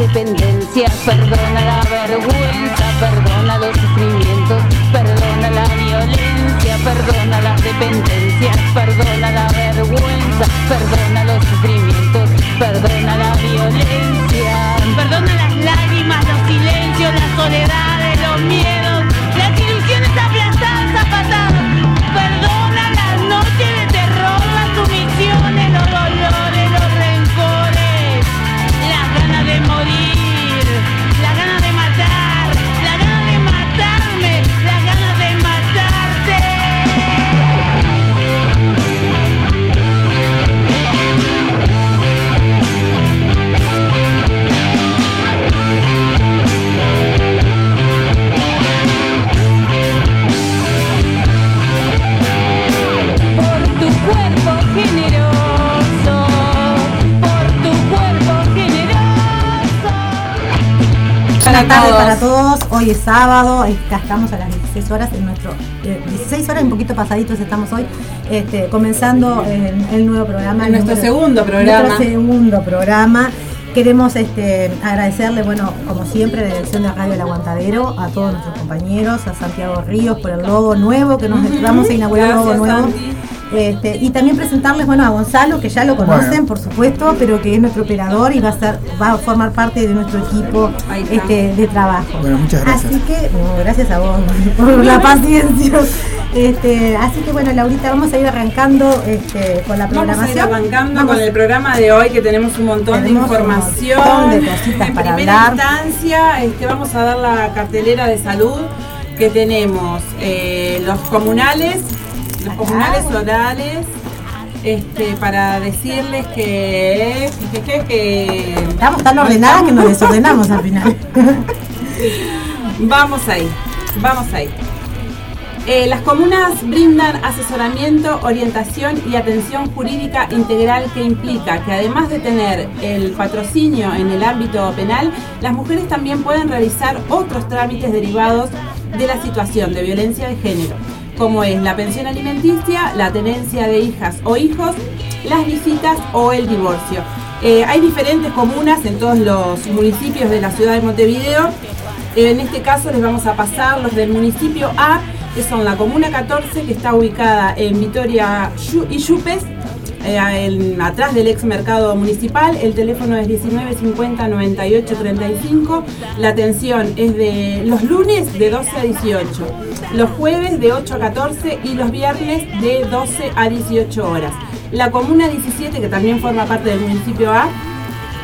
dependencia, perdona la vergüenza, perdona los sufrimientos, perdona la violencia, perdona las dependencias, perdona la vergüenza, perdona los sufrimientos, perdona la violencia, perdona las lágrimas, los silencios, las soledades, los miedos, Buenas tardes para todos. Hoy es sábado, estamos a las 16 horas en nuestro eh, 16 horas, un poquito pasaditos estamos hoy, este, comenzando el, el nuevo programa. En nuestro número- segundo programa. Nuestro segundo programa. Queremos este, agradecerle, bueno, como siempre, la dirección de Radio El Aguantadero, a todos nuestros compañeros, a Santiago Ríos por el logo nuevo, que nos vamos a inaugurar logo Gracias, nuevo. Santi. Este, y también presentarles bueno a Gonzalo, que ya lo conocen, Bueno. por supuesto, pero que es nuestro operador y va a ser, va a formar parte de nuestro equipo este, de trabajo. Bueno, muchas gracias. Así que, gracias a vos por la paciencia. Este, así que bueno, Laurita, vamos a ir arrancando este, con la Vamos a ir programación. arrancando Vamos- con el programa de hoy que tenemos un montón Tenemos de un información. montón de cositas en para primera hablar. instancia, este, vamos a dar la cartelera de salud que tenemos eh, los comunales, los comunales orales, este, para decirles que, que, que- que- Estamos tan ordenadas que nos desordenamos al final. Vamos ahí, vamos ahí. Eh, las comunas brindan asesoramiento, orientación y atención jurídica integral que implica que además de tener el patrocinio en el ámbito penal, las mujeres también pueden realizar otros trámites derivados de la situación de violencia de género, como es la pensión alimenticia, la tenencia de hijas o hijos, las visitas o el divorcio. Eh, hay diferentes comunas en todos los municipios de la ciudad de Montevideo. En este caso les vamos a pasar los del municipio A, que son la Comuna 14, que está ubicada en Vitoria y Yupes, en- atrás del ex mercado municipal. El teléfono es 1950 98 35. La atención es de los lunes de 12 a 18, los jueves de 8 a 14 y los viernes de 12 a 18 horas. La Comuna 17, que también forma parte del municipio A,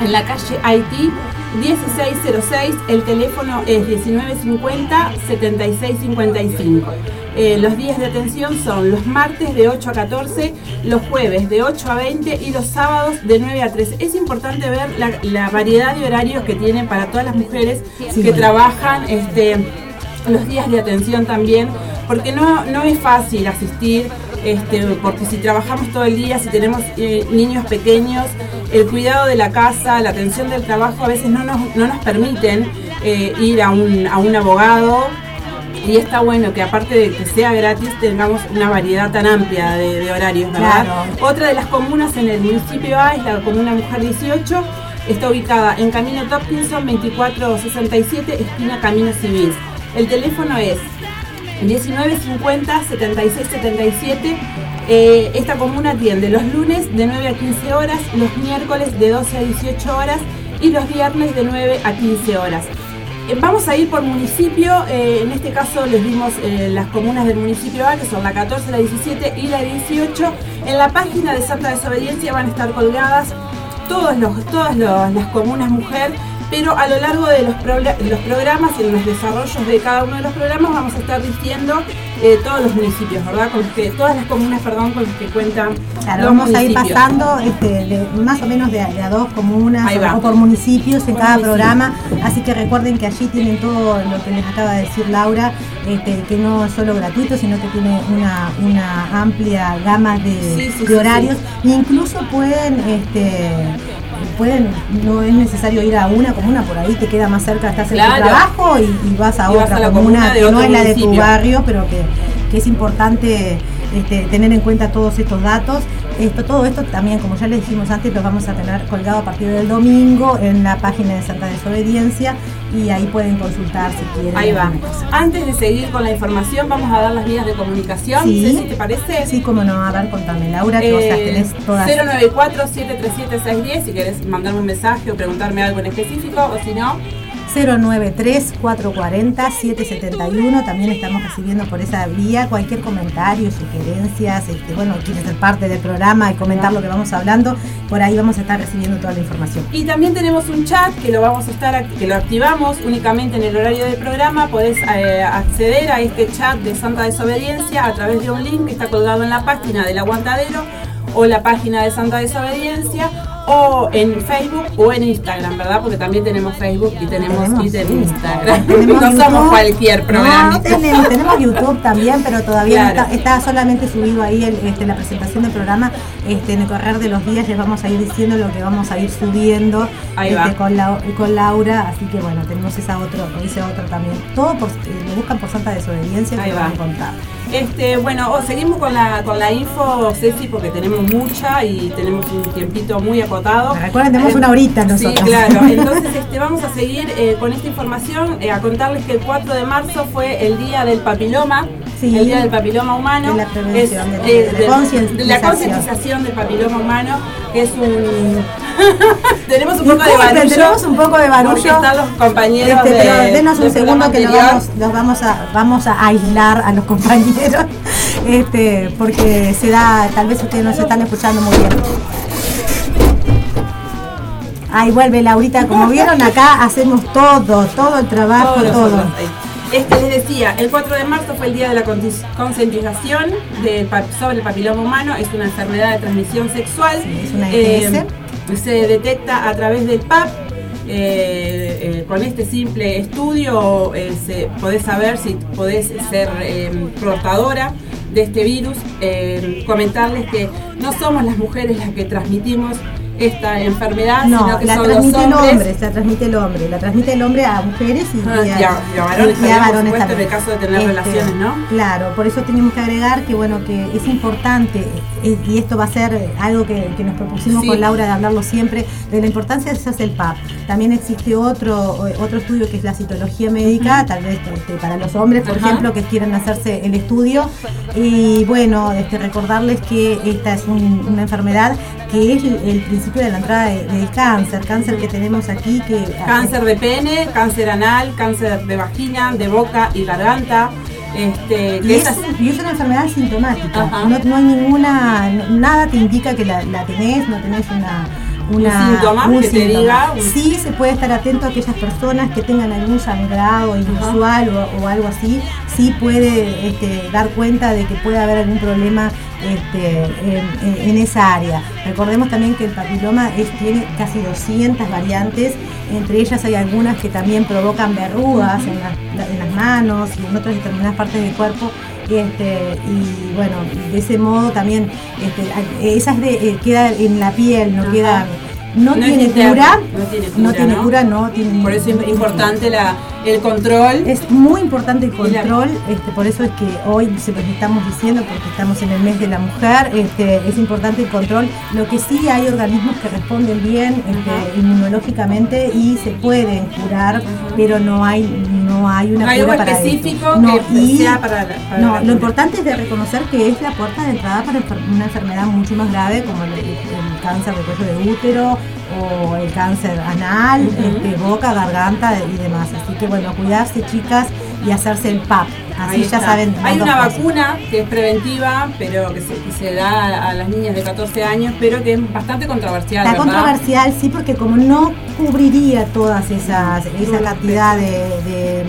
en la calle Haití 1606, el teléfono es 1950-7655. Eh, los días de atención son los martes de 8 a 14, los jueves de 8 a 20 y los sábados de 9 a 13. Es importante ver la, la variedad de horarios que tienen para todas las mujeres que trabajan este, los días de atención también, porque no, no es fácil asistir, este, porque si trabajamos todo el día, si tenemos eh, niños pequeños, el cuidado de la casa, la atención del trabajo a veces no nos, no nos permiten eh, ir a un, a un abogado. Y está bueno que aparte de que sea gratis tengamos una variedad tan amplia de, de horarios, ¿verdad? Claro. Otra de las comunas en el municipio A es la comuna Mujer 18. Está ubicada en Camino Topkinson 2467, esquina Camino Civil. El teléfono es 1950 7677. Eh, esta comuna atiende los lunes de 9 a 15 horas, los miércoles de 12 a 18 horas y los viernes de 9 a 15 horas. Eh, Vamos a ir por municipio, eh, en este caso les dimos eh, las comunas del municipio A, que son la 14, la 17 y la 18. En la página de Santa Desobediencia van a estar colgadas todas las comunas mujer, pero a lo largo de los programas y en los desarrollos de cada uno de los programas vamos a estar diciendo eh, todos los municipios, ¿verdad? Con los que, todas las comunas, perdón, con los que cuentan Claro, los vamos a ir pasando este, de- más o menos de, a- de a dos comunas o, por municipios en Por cada municipio. programa. Así que recuerden que allí tienen todo lo que les acaba de decir Laura, este, que no es solo gratuito, sino que tiene una, una amplia gama de, Sí, sí, de sí, horarios. E incluso pueden, este, pueden, no es necesario ir a una comuna, por ahí te queda más cerca, estás en tu Claro. trabajo y, y vas a Y vas otra a la comuna, que no es la de tu barrio, pero que, que es importante este, tener en cuenta todos estos datos. esto, todo esto también, como ya les dijimos antes, lo vamos a tener colgado a partir del domingo en la página de Santa Desobediencia y ahí pueden consultar si quieren. Ahí va. Antes de seguir con la información, vamos a dar las vías de comunicación. Sí. ¿te parece? Sí, como no. A ver, contame, Laura, que vos las Eh, tenés todas. 094-737-610 si querés mandarme un mensaje o preguntarme algo en específico o si no, 093-440-771. También estamos recibiendo por esa vía cualquier comentario, sugerencias. Este, bueno, quieres ser parte del programa y comentar lo que vamos hablando. Por ahí vamos a estar recibiendo toda la información. Y también tenemos un chat que lo vamos a estar que lo activamos únicamente en el horario del programa. Podés eh, acceder a este chat de Santa Desobediencia a través de un link que está colgado en la página del Aguantadero o la página de Santa Desobediencia o en Facebook o en Instagram, ¿verdad? Porque también tenemos Facebook y tenemos, y sí, tenemos Instagram. tenemos no somos cualquier programa. No, tenemos, tenemos YouTube también, pero todavía no está, está solamente subido ahí el- este, la presentación del programa. Este, en el correr de los días les vamos a ir diciendo lo que vamos a ir subiendo Ahí este, va. Con, la, con Laura. Así que bueno, tenemos esa otro, ese otro también. Todo por, eh, lo buscan por Santa Desobediencia Ahí que va. van a contar. Este, bueno, oh, seguimos con la, con la info, Ceci, porque tenemos mucha y tenemos un tiempito muy acotado. Recuerden, tenemos Eh, una horita Sí, nosotros. claro. Entonces este, vamos a seguir eh, con esta información, eh, a contarles que el 4 de marzo fue el día del papiloma, Sí. el día del papiloma humano. De la prevención, Es, de- de la de- concientización. de la concientización del papiloma humano, que es un... tenemos un poco de barullo. tenemos un poco de barullo. Porque están los compañeros Este, pero denos un segundo que los vamos, los vamos a vamos a aislar a los compañeros, este, porque se da, tal vez ustedes no se están escuchando muy bien. Ahí vuelve Laurita, como vieron acá hacemos todo, todo el trabajo, todo. Este les decía, el 4 de marzo fue el día de la concientización sobre el papiloma humano, es una enfermedad de transmisión sexual. Sí, es una. Eh, se detecta a través del PAP. eh, eh, con este simple estudio eh, se, podés saber si podés ser eh, portadora de este virus. Eh, comentarles que no somos las mujeres las que transmitimos esta enfermedad, No, sino que la son los transmite el hombre, la transmite el hombre, la transmite el hombre a mujeres y, Ah, y y a- y a varones supuesto, en el caso de tener relaciones, ¿no? Claro, por eso tenemos que agregar que bueno que es importante eh, y esto va a ser eh, algo que, que nos propusimos Sí. con Laura de hablarlo siempre de la importancia de hacerse el PAP. También existe otro eh, otro estudio que es la citología médica, tal vez este, para los hombres, por ejemplo, que quieren hacerse el estudio y bueno, este, recordarles que esta es un- una enfermedad que es el, el principio de la entrada de- cáncer, cáncer que tenemos aquí que Cáncer de pene, cáncer anal, cáncer de vagina, de boca y garganta. Este, Y es, esas- y es una enfermedad sintomática. No, no hay ninguna, nada te indica que la, la tenés, no tenés una, una- Un síntoma que te diga, un- Sí se puede estar atento a aquellas personas que tengan algún sangrado inusual o, o algo así. Sí puede este, dar cuenta de que puede haber algún problema este, en, en- en esa área. Recordemos también que el papiloma es- tiene casi 200 variantes, entre ellas hay algunas que también provocan verrugas en, las- en las manos y en otras determinadas partes del cuerpo. Este, y bueno, de ese modo también, este, esas de, eh, queda en la piel, no Ajá. queda, no, No tiene cura, no tiene no cura, tiene ¿no? cura, no tiene por eso es tiene importante la, el control. es muy importante el control, este, por eso es que hoy se los estamos diciendo, porque estamos en el mes de la mujer, este, es importante el control. Lo que sí hay organismos que responden bien este, inmunológicamente y se pueden curar, pero no hay, no hay una hay cura algo para específico No, que y- sea para la- para no, la lo importante es de reconocer que es la puerta de entrada para una enfermedad mucho más grave como el, el cáncer de cuello de útero o el cáncer anal, este, boca, garganta y demás. Así que bueno, cuidarse chicas y hacerse el PAP. Así ya saben. Hay una cosas. vacuna que es preventiva, pero que se, que se da a, a las niñas de 14 años, pero que es bastante controversial. La ¿verdad? controversial sí, porque como no cubriría todas esas, esa cantidad de, de-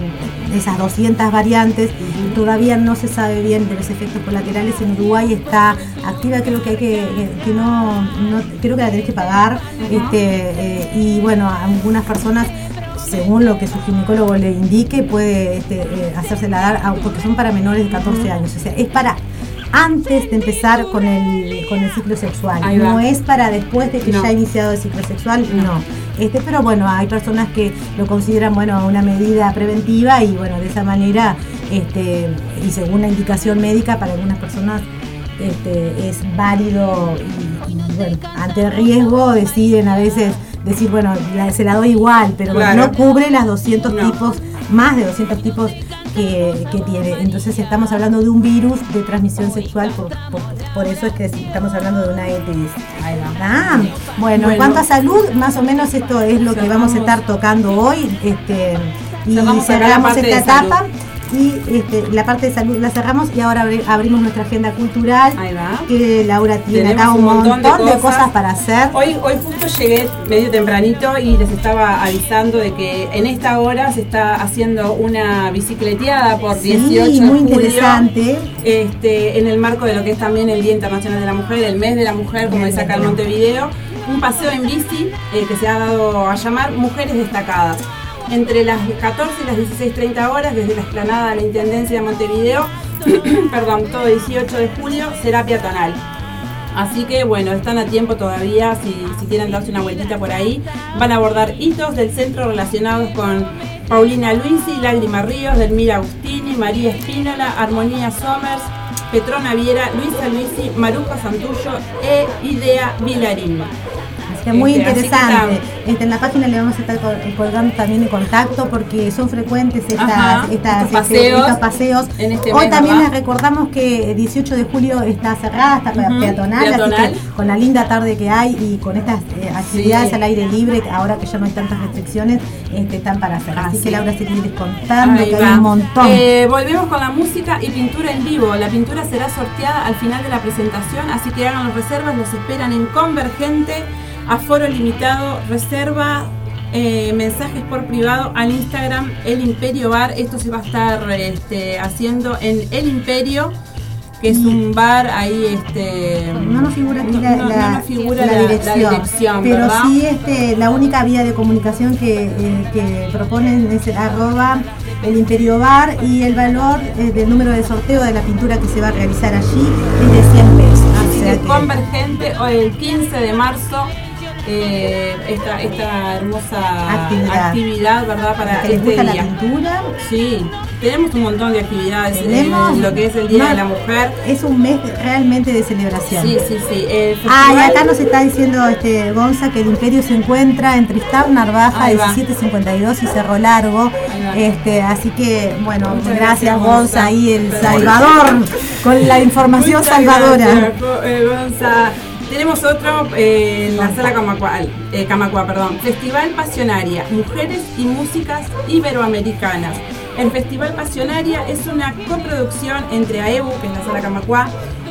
de esas 200 variantes, Ujú. todavía no se sabe bien de los efectos colaterales. En Uruguay está activa, creo que hay que, que no, no- creo que la tenés que pagar. este, eh, y bueno, algunas personas según lo que su ginecólogo le indique, puede este, eh, hacérsela dar, a- porque son para menores de 14 años. O sea, es para antes de empezar con el, con el ciclo sexual. No es para después de que No. ya ha iniciado el ciclo sexual, no. Este, pero bueno, hay personas que lo consideran bueno una medida preventiva y bueno, de esa manera, este, y según la indicación médica, para algunas personas este, es válido y bueno, ante el riesgo deciden a veces decir, bueno, se la doy igual, pero no cubre las 200 tipos, más de 200 tipos que, tiene. Entonces estamos hablando de un virus de transmisión sexual, por, eso es que estamos hablando de una ETS. Ah, bueno, en cuanto a salud, más o menos esto es lo que vamos a estar tocando hoy. Este, y cerramos esta etapa y este, la parte de salud la cerramos y ahora abrimos nuestra agenda cultural que Laura tiene acá un, montón, de, cosas. para hacer. Hoy hoy justo llegué medio tempranito y les estaba avisando de que en esta hora se está haciendo una bicicleteada por sí, 18 muy interesante. este, en el marco de lo que es también el Día Internacional de la Mujer el mes de la mujer como dice acá en Montevideo. Un paseo en bici eh, que se ha dado a llamar Mujeres Destacadas entre las 14 y las 16.30 horas desde la explanada de la Intendencia de Montevideo, perdón, todo 18 de julio, será peatonal. Así que bueno, están a tiempo todavía si, si quieren darse una vueltita por ahí. Van a abordar hitos del centro relacionados con Paulina Luisi, Lágrima Ríos, Delmira Agustini, María Espínola, Armonía Somers, Petrona Viera, Luisa Luisi, Maruja Santullo e Idea Vilarín muy interesante. Este, en la página le vamos a estar colgando también el contacto porque son frecuentes estas, estas, estos paseos. Este Hoy también les recordamos que el 18 de julio está cerrada, está peatonal, así que con la linda tarde que hay y con estas eh, actividades al aire libre, ahora que ya no hay tantas restricciones, este, están para hacer. Así, que Laura, si quieres contando, que hay un montón. Eh, volvemos con la música y pintura en vivo. La pintura será sorteada al final de la presentación, así que hagan las reservas, los esperan en Convergente aforo limitado, reserva, eh, mensajes por privado al Instagram El Imperio Bar. Esto se va a estar este, haciendo en El Imperio que es un bar ahí este no nos figura aquí la, dirección, pero sí este la única vía de comunicación que, eh, proponen es el arroba el imperio bar y el valor eh, del número de sorteo de la pintura que se va a realizar allí es de 100 pesos. Así que, convergente el 15 de marzo eh, esta, esta hermosa actividad, ¿verdad? Para este día. la pintura? Sí, tenemos un montón de actividades en lo que es el Día de la Mujer. Es un mes realmente de celebración. Sí, sí, sí. ah, y acá nos está diciendo este Gonza que el Imperio se encuentra entre Tristán, Narvaja, 1752 y Cerro Largo. Este, así que, bueno, gracias, Gonza, ahí el Salvador, con la información salvadora. Eh, Gonza. Tenemos otro eh, en la sala Camacua, eh, Camacua, perdón, Festival Pasionaria, Mujeres y Músicas Iberoamericanas. El Festival Pasionaria es una coproducción entre AEBU, que es la sala Camacua,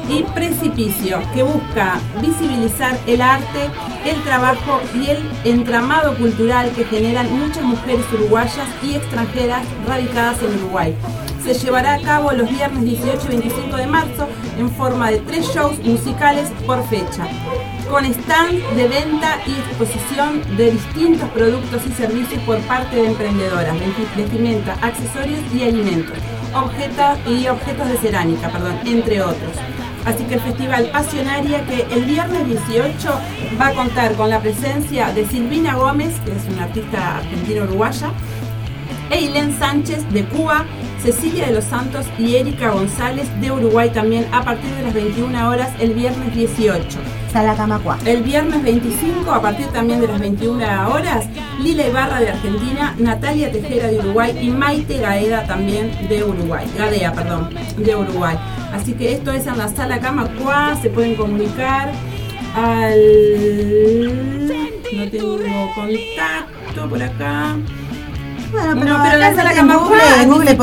y Precipicio, que busca visibilizar el arte, el trabajo y el entramado cultural que generan muchas mujeres uruguayas y extranjeras radicadas en Uruguay se llevará a cabo los viernes 18 y 25 de marzo en forma de tres shows musicales por fecha, con stand de venta y exposición de distintos productos y servicios por parte de emprendedoras, vestimenta, accesorios y alimentos, objetos y objetos de cerámica, perdón, entre otros. Así que el Festival Pasionaria que el viernes 18 va a contar con la presencia de Silvina Gómez, que es una artista argentina-uruguaya, Eilen Sánchez de Cuba, Cecilia de los Santos y Erika González de Uruguay también a partir de las 21 horas el viernes 18. Sala Camacua. El viernes 25 a partir también de las 21 horas Lila Ibarra de Argentina, Natalia Tejera de Uruguay y Maite Gaeda también de Uruguay. Gadea, perdón, de Uruguay. Así que esto es en la Sala Camacua, se pueden comunicar al... No tengo contacto por acá. Bueno, pero, pero la sala en Google,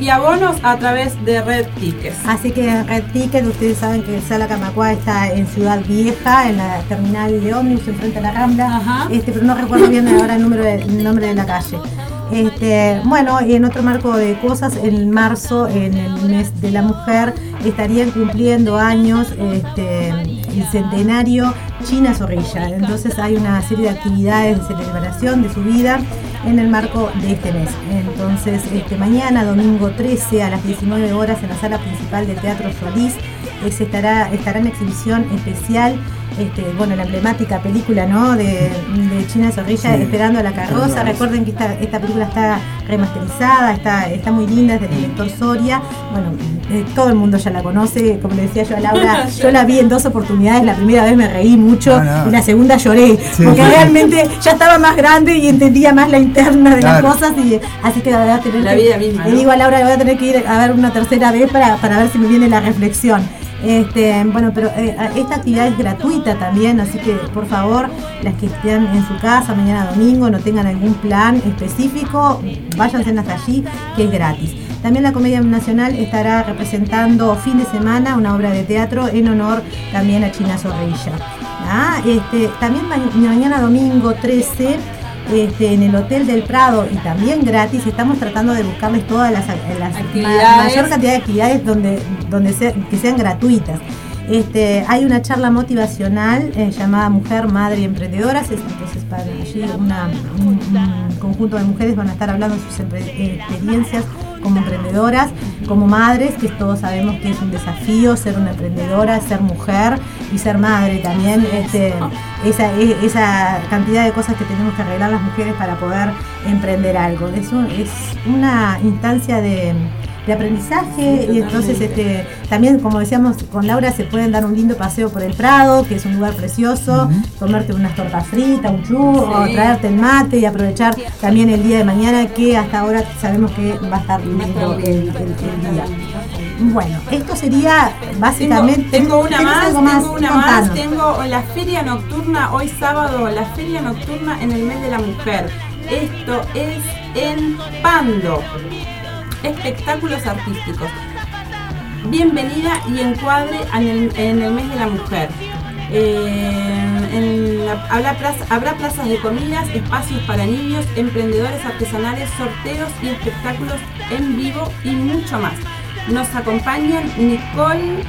y abonos a través de Red Tickets. Así que Red Tickets, ustedes saben que Sala Camacua está en Ciudad Vieja, en la terminal de ómnibus, enfrente a la Rambla, este, pero no recuerdo bien ahora el, número de, el nombre de la calle. Este, bueno, en otro marco de cosas, en marzo, en el mes de la mujer, estarían cumpliendo años este, el centenario China Zorrilla. Entonces hay una serie de actividades de celebración de su vida en el marco de este mes. Entonces, este, mañana, domingo 13 a las 19 horas en la sala principal del Teatro Solís, eh, estará, estará en exhibición especial este, bueno, la emblemática película, ¿no? De, China Zorrilla esperando a la carroza. Recuerden que esta, esta película está remasterizada, está, está muy linda, es del director Soria. Bueno, eh, todo el mundo ya la conoce, como le decía yo a Laura, yo la vi en dos oportunidades, la primera vez me reí mucho y la segunda lloré, porque realmente ya estaba más grande y entendía más la interna de las cosas, y así que la verdad tener la vida misma, le digo a Laura, voy a tener que ir a ver una tercera vez para, para ver si me viene la reflexión. Este, bueno, pero eh, esta actividad es gratuita también, así que por favor, las que estén en su casa mañana domingo, no tengan algún plan específico, váyanse hasta allí, que es gratis. También la Comedia Nacional estará representando fin de semana una obra de teatro en honor también a China Zorrilla. ¿Ah? Este, también mañana domingo 13 este, en el Hotel del Prado y también gratis, estamos tratando de buscarles todas las, la mayor cantidad de actividades donde, donde que sean gratuitas. Este, hay una charla motivacional eh, llamada Mujer, Madre y Emprendedoras. Entonces, para allí un, conjunto de mujeres van a estar hablando de sus experiencias como emprendedoras, como madres, que todos sabemos que es un desafío ser una emprendedora, ser mujer y ser madre también. Este, esa, esa cantidad de cosas que tenemos que arreglar las mujeres para poder emprender algo. Es, es una instancia de de aprendizaje y entonces este también como decíamos con Laura se pueden dar un lindo paseo por el Prado que es un lugar precioso tomarte unas tortas fritas un churro traerte el mate y aprovechar también el día de mañana que hasta ahora sabemos que va a estar lindo el, día. Bueno esto sería básicamente tengo, una más, tengo una más. Tengo la feria nocturna hoy sábado la feria nocturna en el mes de la mujer. Esto es en Pando espectáculos artísticos. Bienvenida y encuadre en el, mes de la mujer. Eh, habrá, plazas de comidas, espacios para niños, emprendedores artesanales, sorteos y espectáculos en vivo y mucho más. Nos acompañan Nicole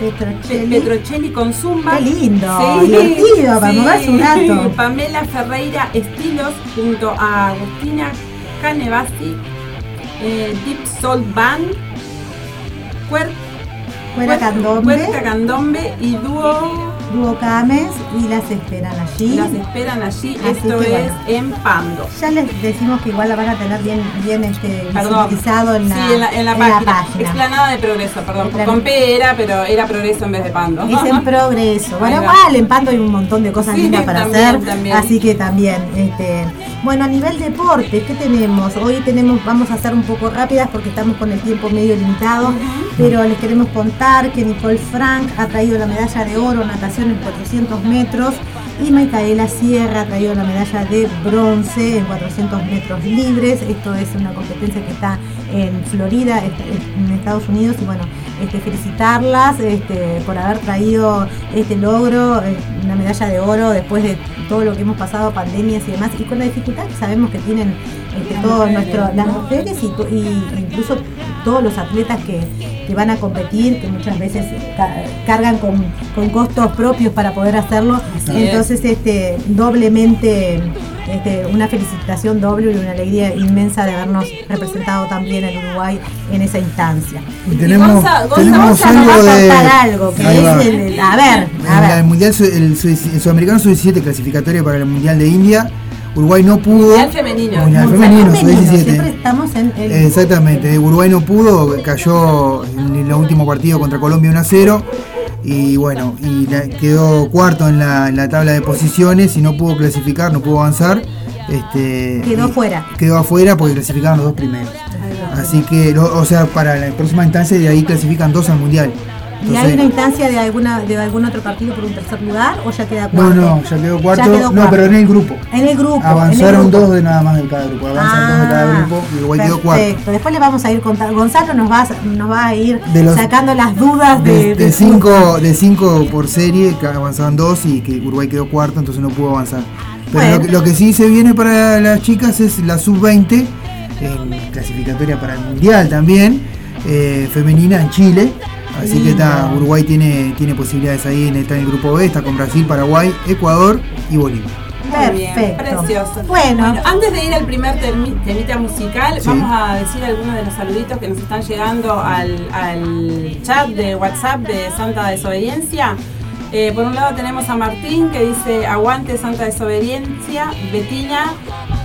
Petrocelli, con Zumba. Qué lindo, divertido, para un rato. Pamela Ferreira Estilos junto a Agustina Canevasi eh, Deep Soul Band, Cuer, Cuera Candombe, Candombe y Dúo Dúo Cames y las esperan allí. Las esperan allí, esto es en Pando. Ya les decimos que igual la van a tener bien, bien este, visualizado en la, sí, en la, en la, página. Explanada de Progreso, perdón. Con P era, pero era Progreso en vez de Pando. Es en Progreso. Bueno, igual en Pando hay un montón de cosas lindas para hacer. Así que también, este, bueno, a nivel deporte, ¿qué tenemos? Hoy tenemos, vamos a hacer un poco rápidas porque estamos con el tiempo medio limitado, pero les queremos contar que Nicole Frank ha traído la medalla de oro natación en 400 metros y Micaela Sierra ha traído la medalla de bronce en 400 metros libres. Esto es una competencia que está en Florida, en Estados Unidos, y bueno, este, felicitarlas este, por haber traído este logro, eh, una medalla de oro después de todo lo que hemos pasado, pandemias y demás, y con la dificultad que sabemos que tienen todos nuestros, las mujeres y, incluso todos los atletas que, van a competir, que muchas veces cargan con, costos propios para poder hacerlo. Entonces, este, doblemente este, una felicitación doble y una alegría inmensa de habernos representado también en Uruguay en esa instancia. Y tenemos, tenemos algo de algo que es el, a ver, a ver. El, mundial, el, Sudamericano Sub-17 clasificatorio para el Mundial de India Uruguay no pudo. Mundial femenino. Mundial femenino, Siempre estamos en el... Exactamente. Uruguay no pudo, cayó en el último partido contra Colombia 1 a 0. Y bueno, y quedó cuarto en la, tabla de posiciones y no pudo clasificar, no pudo avanzar. Este, quedó afuera. Quedó afuera porque clasificaron los dos primeros. Así que, o sea, para la próxima instancia de ahí clasifican dos al mundial. ¿Y hay una instancia de alguna de algún otro partido por un tercer lugar o ya queda cuarto? No, no, ya quedó cuarto. no, pero en el grupo. En el grupo. Avanzaron dos de nada más de cada grupo. Avanzaron dos de cada ah, grupo y Uruguay quedó cuarto. Perfecto. Después le vamos a ir contando. Gonzalo nos va, nos va a ir sacando las dudas de. De, cinco, de cinco por serie, que avanzaban dos y que Uruguay quedó cuarto, entonces no pudo avanzar. Pero lo, que, sí se viene para las chicas es la sub-20, en clasificatoria para el mundial también, eh, femenina en Chile. Así que está, Uruguay tiene, tiene posibilidades ahí, está en el grupo B, está con Brasil, Paraguay, Ecuador y Bolivia. Perfecto. precioso. Bueno. antes de ir al primer temita musical, vamos a decir algunos de los saluditos que nos están llegando al, chat de WhatsApp de Santa Desobediencia. Eh, por un lado tenemos a Martín que dice aguante santa desobediencia, Betina,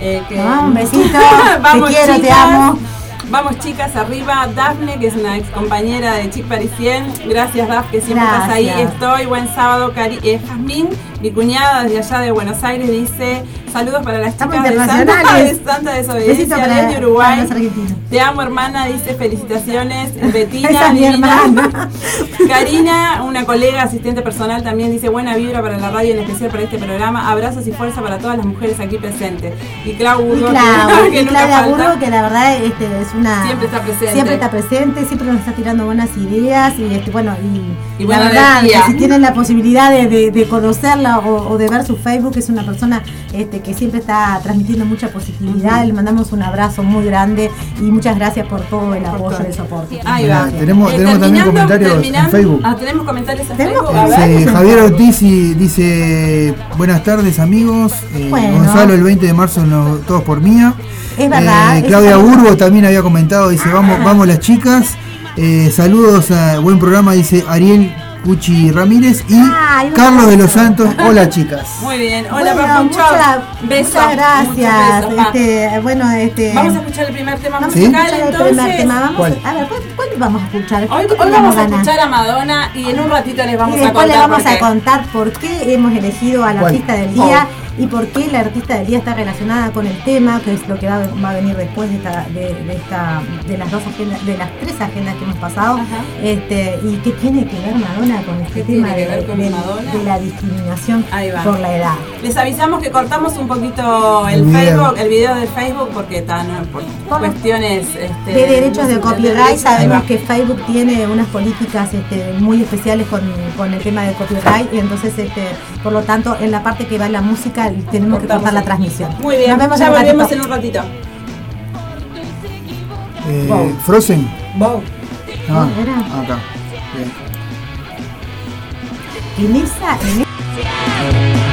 eh, que Ah, un besito, Vamos, te quiero, te amo. Vamos chicas, arriba Dafne, que es una ex compañera de Chic Parisien. Gracias Daf, que siempre estás ahí. Estoy, buen sábado, Cari eh, Jazmín, mi cuñada desde allá de Buenos Aires, dice saludos para las Estamos chicas de Santa, de Santa Desobediencia para, desde Uruguay. Te amo hermana, dice felicitaciones. Betina, mi hermana. Karina, una colega asistente personal, también dice buena vibra para la radio, en especial para este programa. Abrazos y fuerza para todas las mujeres aquí presentes. Y Clau Y Burgo, Clau, que, y Claudia falta. Burgo, que la verdad este, es una. Siempre está presente. Siempre está presente, siempre nos está tirando buenas ideas y este, bueno, y, Y la verdad, energía. que si tienen la posibilidad de, de- de conocerla o, o de ver su Facebook, es una persona este, que siempre está transmitiendo mucha positividad. Le mandamos un abrazo muy grande y muchas gracias por todo el apoyo y el soporte. Ahí va. Mira, tenemos- tenemos también comentarios en Facebook. Ah, tenemos comentarios en Tenemos Facebook. A ver. Dice Javier Ortiz y dice buenas tardes amigos. Eh, Bueno. Gonzalo el 20 de marzo no, todos por mía. Es verdad, Eh, es Claudia verdad. Burgo también había comentado, dice vamos, vamos las chicas. Eh, saludos a buen programa, dice Ariel Cuchi Ramírez y Ay, Carlos de los. Santos. Hola chicas. Muy bien. Hola, Bueno, Papuncho. muchas, Besos. muchas gracias. besos. Este, bueno, este, Vamos a escuchar el primer tema vamos a ¿Sí? musical escuchar el entonces. primer tema. Vamos ¿Cuál? a, a ver, ¿cuál, cuál vamos a escuchar? Hoy, ¿Qué hoy tenemos vamos a escuchar a Madonna y en un ratito les vamos y a después contar le vamos por a qué. contar por qué hemos elegido a la artista del día y por qué la artista del día está relacionada con el tema, que es lo que va, a- va a venir después de esta, de, de esta, de las dos agendas, de las tres agendas que hemos pasado, Ajá. este, y qué tiene que ver Madonna con este ¿Qué tema de, ver con de- Madonna? de la discriminación por la edad. Les avisamos que cortamos un poquito el. Facebook, el video del Facebook porque están por Por- cuestiones este, de derechos de copyright sabemos que Facebook tiene unas políticas este, muy especiales con, con el tema de copyright y entonces este, por lo tanto en la parte que va la música tenemos que cortar la transmisión. Muy bien, Nos vemos ya en un volvemos ratito. en un ratito. Eh, Wow. Frozen. Wow. Ah, acá. Bien. En esa, en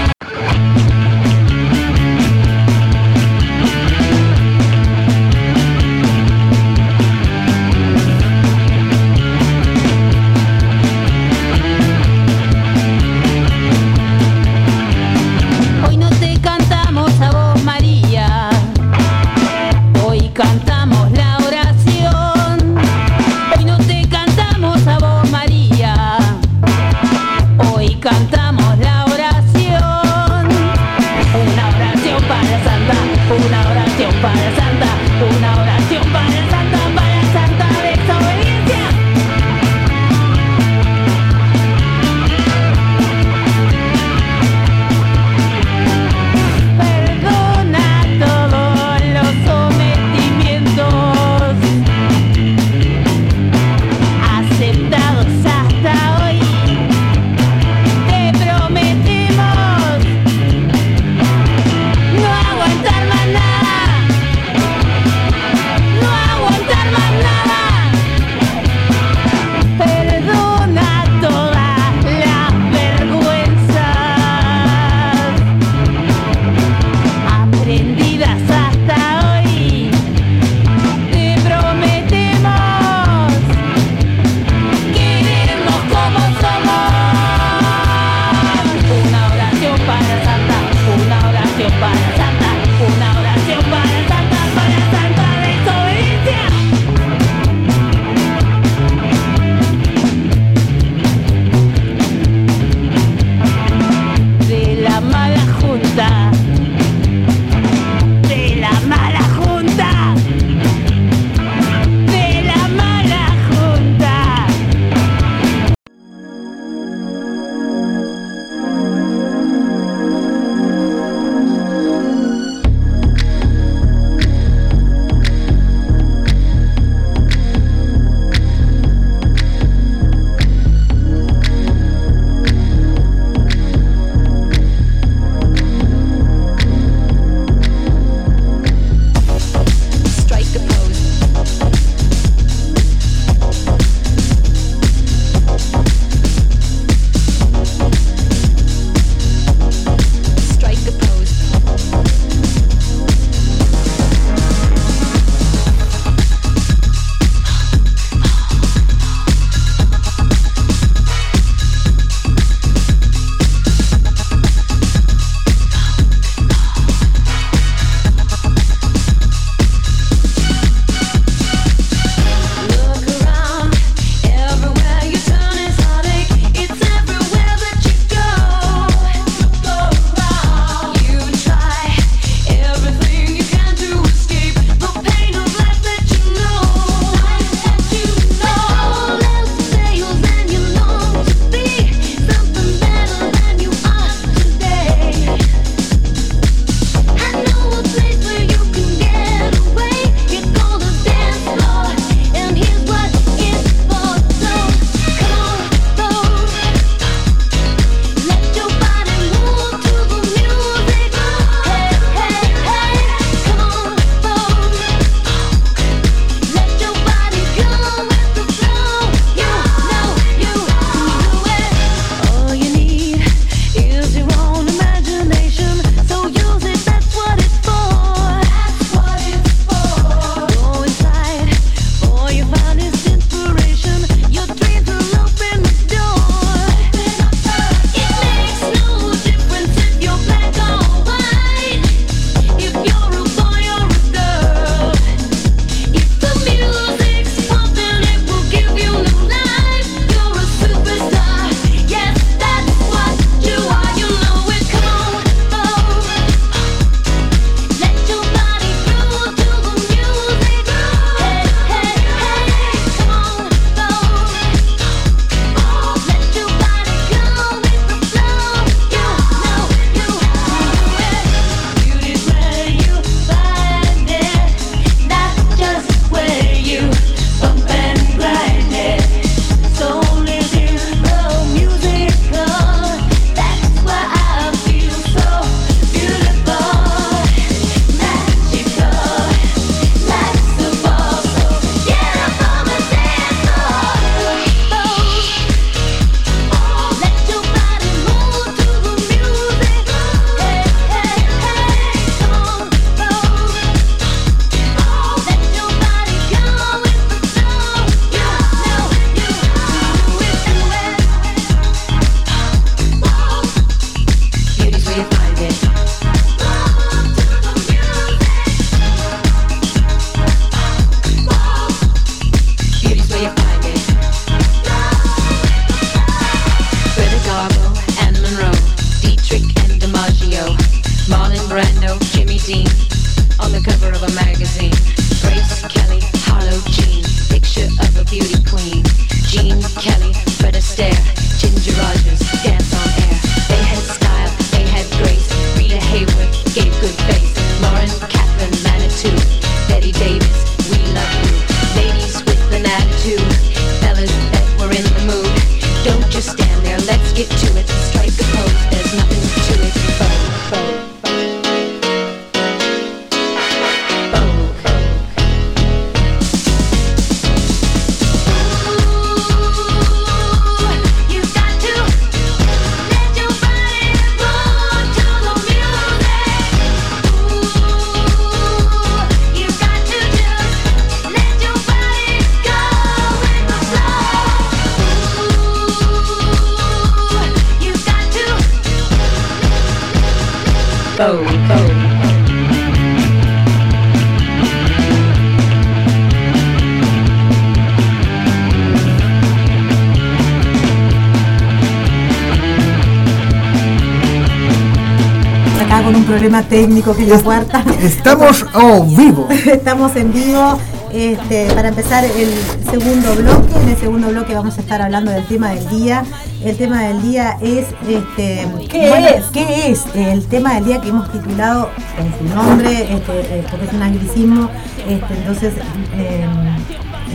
Acá con un problema técnico que la puerta. Estamos oh, vivo. Estamos en vivo. Este, para empezar el segundo bloque, en el segundo bloque vamos a estar hablando del tema del día. El tema del día es este, ¿Qué es? ¿Qué es? El tema del día que hemos titulado con su nombre, este, eh, porque es un anglicismo, este, entonces eh,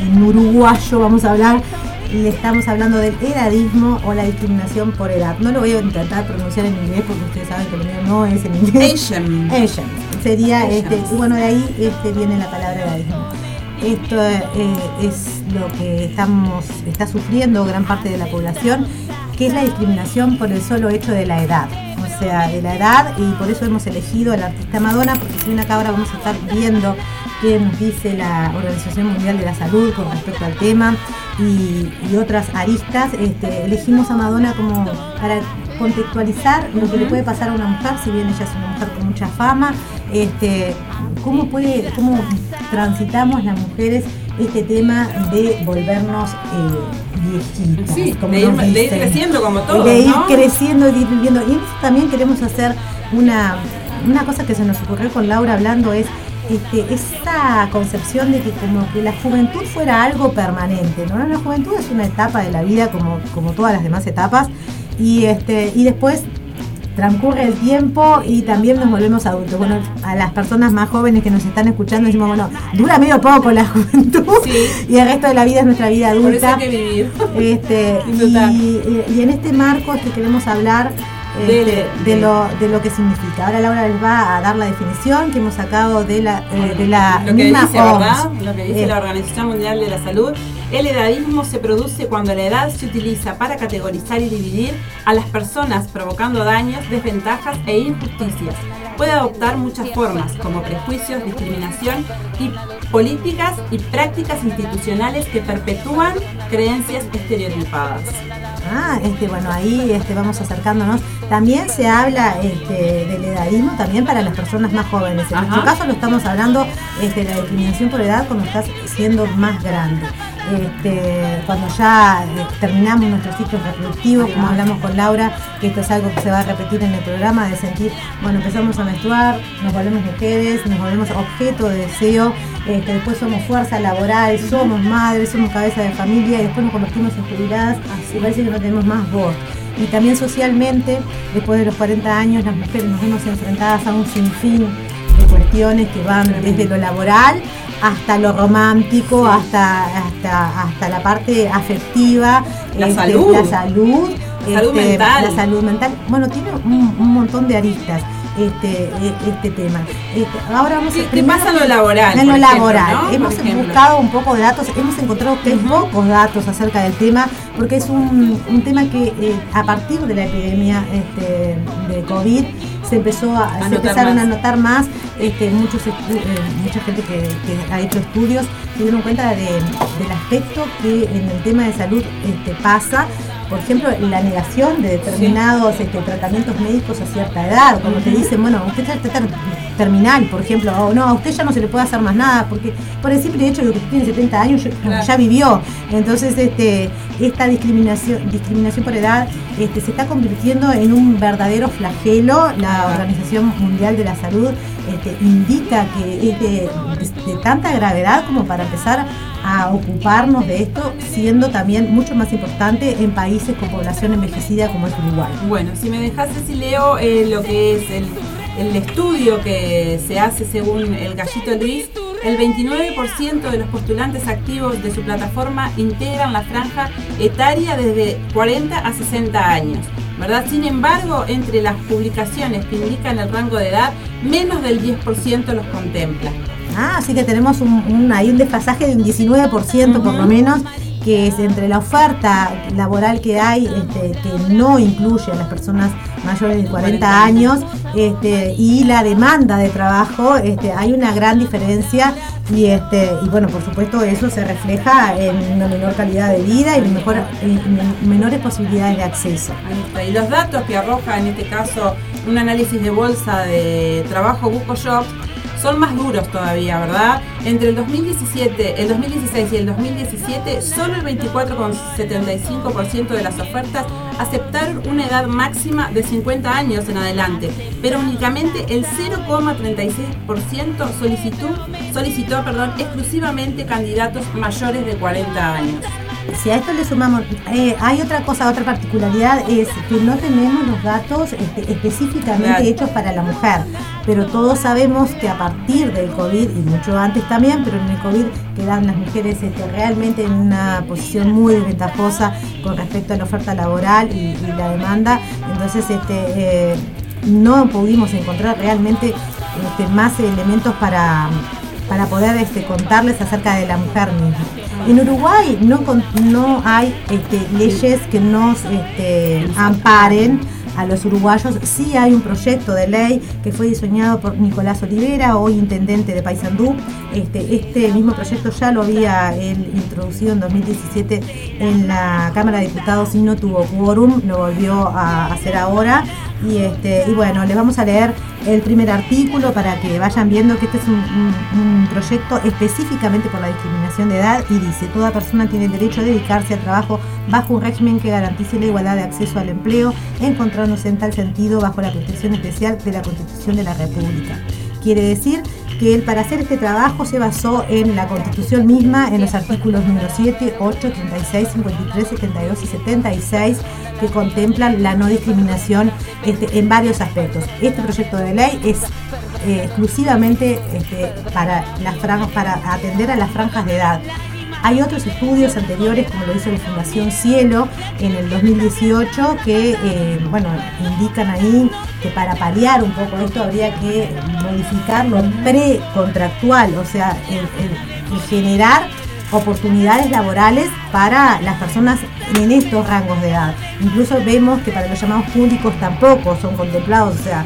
en uruguayo vamos a hablar le estamos hablando del edadismo o la discriminación por edad. No lo voy a intentar pronunciar en inglés porque ustedes saben que lo mío no es en inglés. Asian. Asian. Sería, Asian. este, bueno, de ahí este, viene la palabra edadismo. Esto eh, es lo que estamos, está sufriendo gran parte de la población, que es la discriminación por el solo hecho de la edad. O sea, de la edad, y por eso hemos elegido al artista Madonna, porque si bien acá ahora vamos a estar viendo qué nos dice la Organización Mundial de la Salud con respecto al tema y, y otras aristas, este, elegimos a Madonna como para contextualizar lo que le puede pasar a una mujer, si bien ella es una mujer con mucha fama, este, cómo puede, cómo transitamos las mujeres este tema de volvernos eh, viejitas, Sí, como de ir, de creciendo como todos, de ir ¿no? creciendo, de ir viviendo. Y también queremos hacer una, una cosa que se nos ocurrió con Laura hablando es este, esa concepción de que como que la juventud fuera algo permanente, ¿no? La juventud es una etapa de la vida como, como todas las demás etapas y este y después transcurre el tiempo y también nos volvemos adultos. Bueno, a las personas más jóvenes que nos están escuchando decimos, bueno, dura medio poco la juventud Sí. y el resto de la vida es nuestra vida Por eso adulta. hay que vivir. Este, y, y en este marco es que queremos hablar Dele, de, dele. lo, de lo que significa. Ahora Laura les va a dar la definición que hemos sacado de la, eh, de la lo que misma dice, OMS. ¿verdad? Lo que dice Eh, la Organización Mundial de la Salud. El edadismo se produce cuando la edad se utiliza para categorizar y dividir a las personas, provocando daños, desventajas e injusticias. Puede adoptar muchas formas, como prejuicios, discriminación y políticas y prácticas institucionales que perpetúan creencias estereotipadas. Ah, este, bueno, ahí este, vamos acercándonos. También se habla este, del edadismo también para las personas más jóvenes. En Ajá. nuestro caso lo estamos hablando este, de la discriminación por edad cuando estás siendo más grande. Este, cuando ya eh, terminamos nuestros ciclos reproductivos, como hablamos con Laura, que esto es algo que se va a repetir en el programa, de sentir, bueno, empezamos a menstruar, nos volvemos mujeres, nos volvemos objeto de deseo, este, después somos fuerza laboral, somos madres, somos cabeza de familia y después nos convertimos en jubiladas y parece que no tenemos más voz. Y también socialmente, después de los 40 años, las mujeres nos vemos enfrentadas a un sinfín cuestiones que van desde lo laboral hasta lo romántico, hasta, hasta, hasta la parte afectiva, La este, salud. la salud, Salud mental. la salud mental. Bueno, tiene un, un montón de aristas este, e- este tema. Este, ahora vamos ¿Qué, a qué pasa lo laboral? en lo ejemplo, laboral. ¿no? Hemos buscado un poco de datos, hemos encontrado que pocos datos acerca del tema, porque es un, un tema que eh, a partir de la epidemia este, de COVID se empezó a, A se empezaron más. a notar más, este, muchos eh, mucha gente que, que ha hecho estudios se dieron cuenta de- del aspecto que en el tema de salud este, pasa por ejemplo, la negación de determinados este, tratamientos médicos a cierta edad, cuando te dicen, bueno, usted está terminal, por ejemplo, o no, a usted ya no se le puede hacer más nada, porque por el simple hecho de que tiene 70 años ya, vivió. Entonces, este, esta discriminación, discriminación por edad este, se está convirtiendo en un verdadero flagelo. La Organización Mundial de la Salud este, indica que es de, tanta gravedad como para empezar a ocuparnos de esto, siendo también mucho más importante en países con población envejecida como es Uruguay. Bueno, si me dejas si leo eh, lo que es el el estudio que se hace según el Gallito Luis, el 29% de los postulantes activos de su plataforma integran la franja etaria desde 40 a 60 años. ¿verdad? Sin embargo, entre las publicaciones que indican el rango de edad, menos del 10% los contempla. Ah, así que tenemos un, ahí un desfasaje de un 19% por lo menos que es entre la oferta laboral que hay, este, que no incluye a las personas mayores de 40 años, este, y la demanda de trabajo, este, hay una gran diferencia y, este, y bueno, por supuesto eso se refleja en una menor calidad de vida y mejor, menores posibilidades de acceso. Y los datos que arroja en este caso un análisis de bolsa de trabajo BucoJobs son más duros todavía, ¿verdad? Entre el 2017, el 2016 y el 2017, solo el 24,75% de las ofertas aceptaron una edad máxima de 50 años en adelante, pero únicamente el 0,36% solicitó, solicitó perdón, exclusivamente candidatos mayores de 40 años si a esto le sumamos, eh, hay otra cosa, otra particularidad, es que no tenemos los datos este, específicamente hechos para la mujer, pero todos sabemos que a partir del COVID, y mucho antes también, pero en el COVID quedan las mujeres este, realmente en una posición muy desventajosa con respecto a la oferta laboral y, la demanda, entonces este, eh, no pudimos encontrar realmente este, más elementos para para poder este, contarles acerca de la mujer misma. En Uruguay no, no hay este, leyes que nos este, amparen a los uruguayos. Sí hay un proyecto de ley que fue diseñado por Nicolás Olivera, hoy intendente de Paysandú. Este, este mismo proyecto ya lo había introducido en 2017 en la Cámara de Diputados y no tuvo quórum, lo volvió a hacer ahora. Y, este, y bueno, les vamos a leer el primer artículo para que vayan viendo que este es un, proyecto específicamente por la discriminación de edad y dice, toda persona tiene derecho a dedicarse al trabajo bajo un régimen que garantice la igualdad de acceso al empleo, encontrándose en tal sentido bajo la protección especial de la Constitución de la República. Quiere decir que él para hacer este trabajo se basó en la Constitución misma, en los artículos número 7, 8, 36, 53, 72 y 76, que contemplan la no discriminación este, en varios aspectos. Este proyecto de ley es eh, exclusivamente este, para, las franjas, para atender a las franjas de edad. Hay otros estudios anteriores, como lo hizo la Fundación Cielo en el 2018, que eh, bueno, indican ahí que para paliar un poco esto habría que modificar lo precontractual, o sea, generar oportunidades laborales para las personas en estos rangos de edad. Incluso vemos que para los llamados públicos tampoco son contemplados, o sea,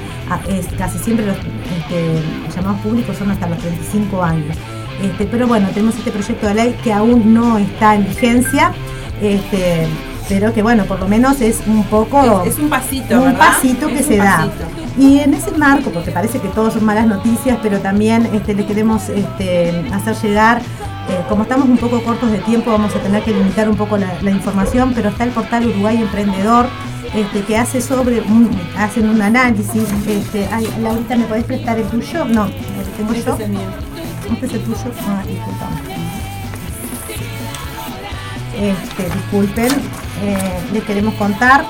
casi siempre este, los llamados públicos son hasta los 35 años. Este, pero bueno, tenemos este proyecto de ley que aún no está en vigencia, este, pero que bueno, por lo menos es un poco... Es, un pasito, Un pasito que se da. Y en ese marco, porque parece que todos son malas noticias, pero también este, le queremos este, hacer llegar, eh, como estamos un poco cortos de tiempo, vamos a tener que limitar un poco la, información, pero está el portal Uruguay Emprendedor, este, que hace sobre hacen un análisis. Este, ay, Laurita, ¿me podés prestar el tuyo? No, tengo yo. Este Este, disculpen, eh, les queremos contar.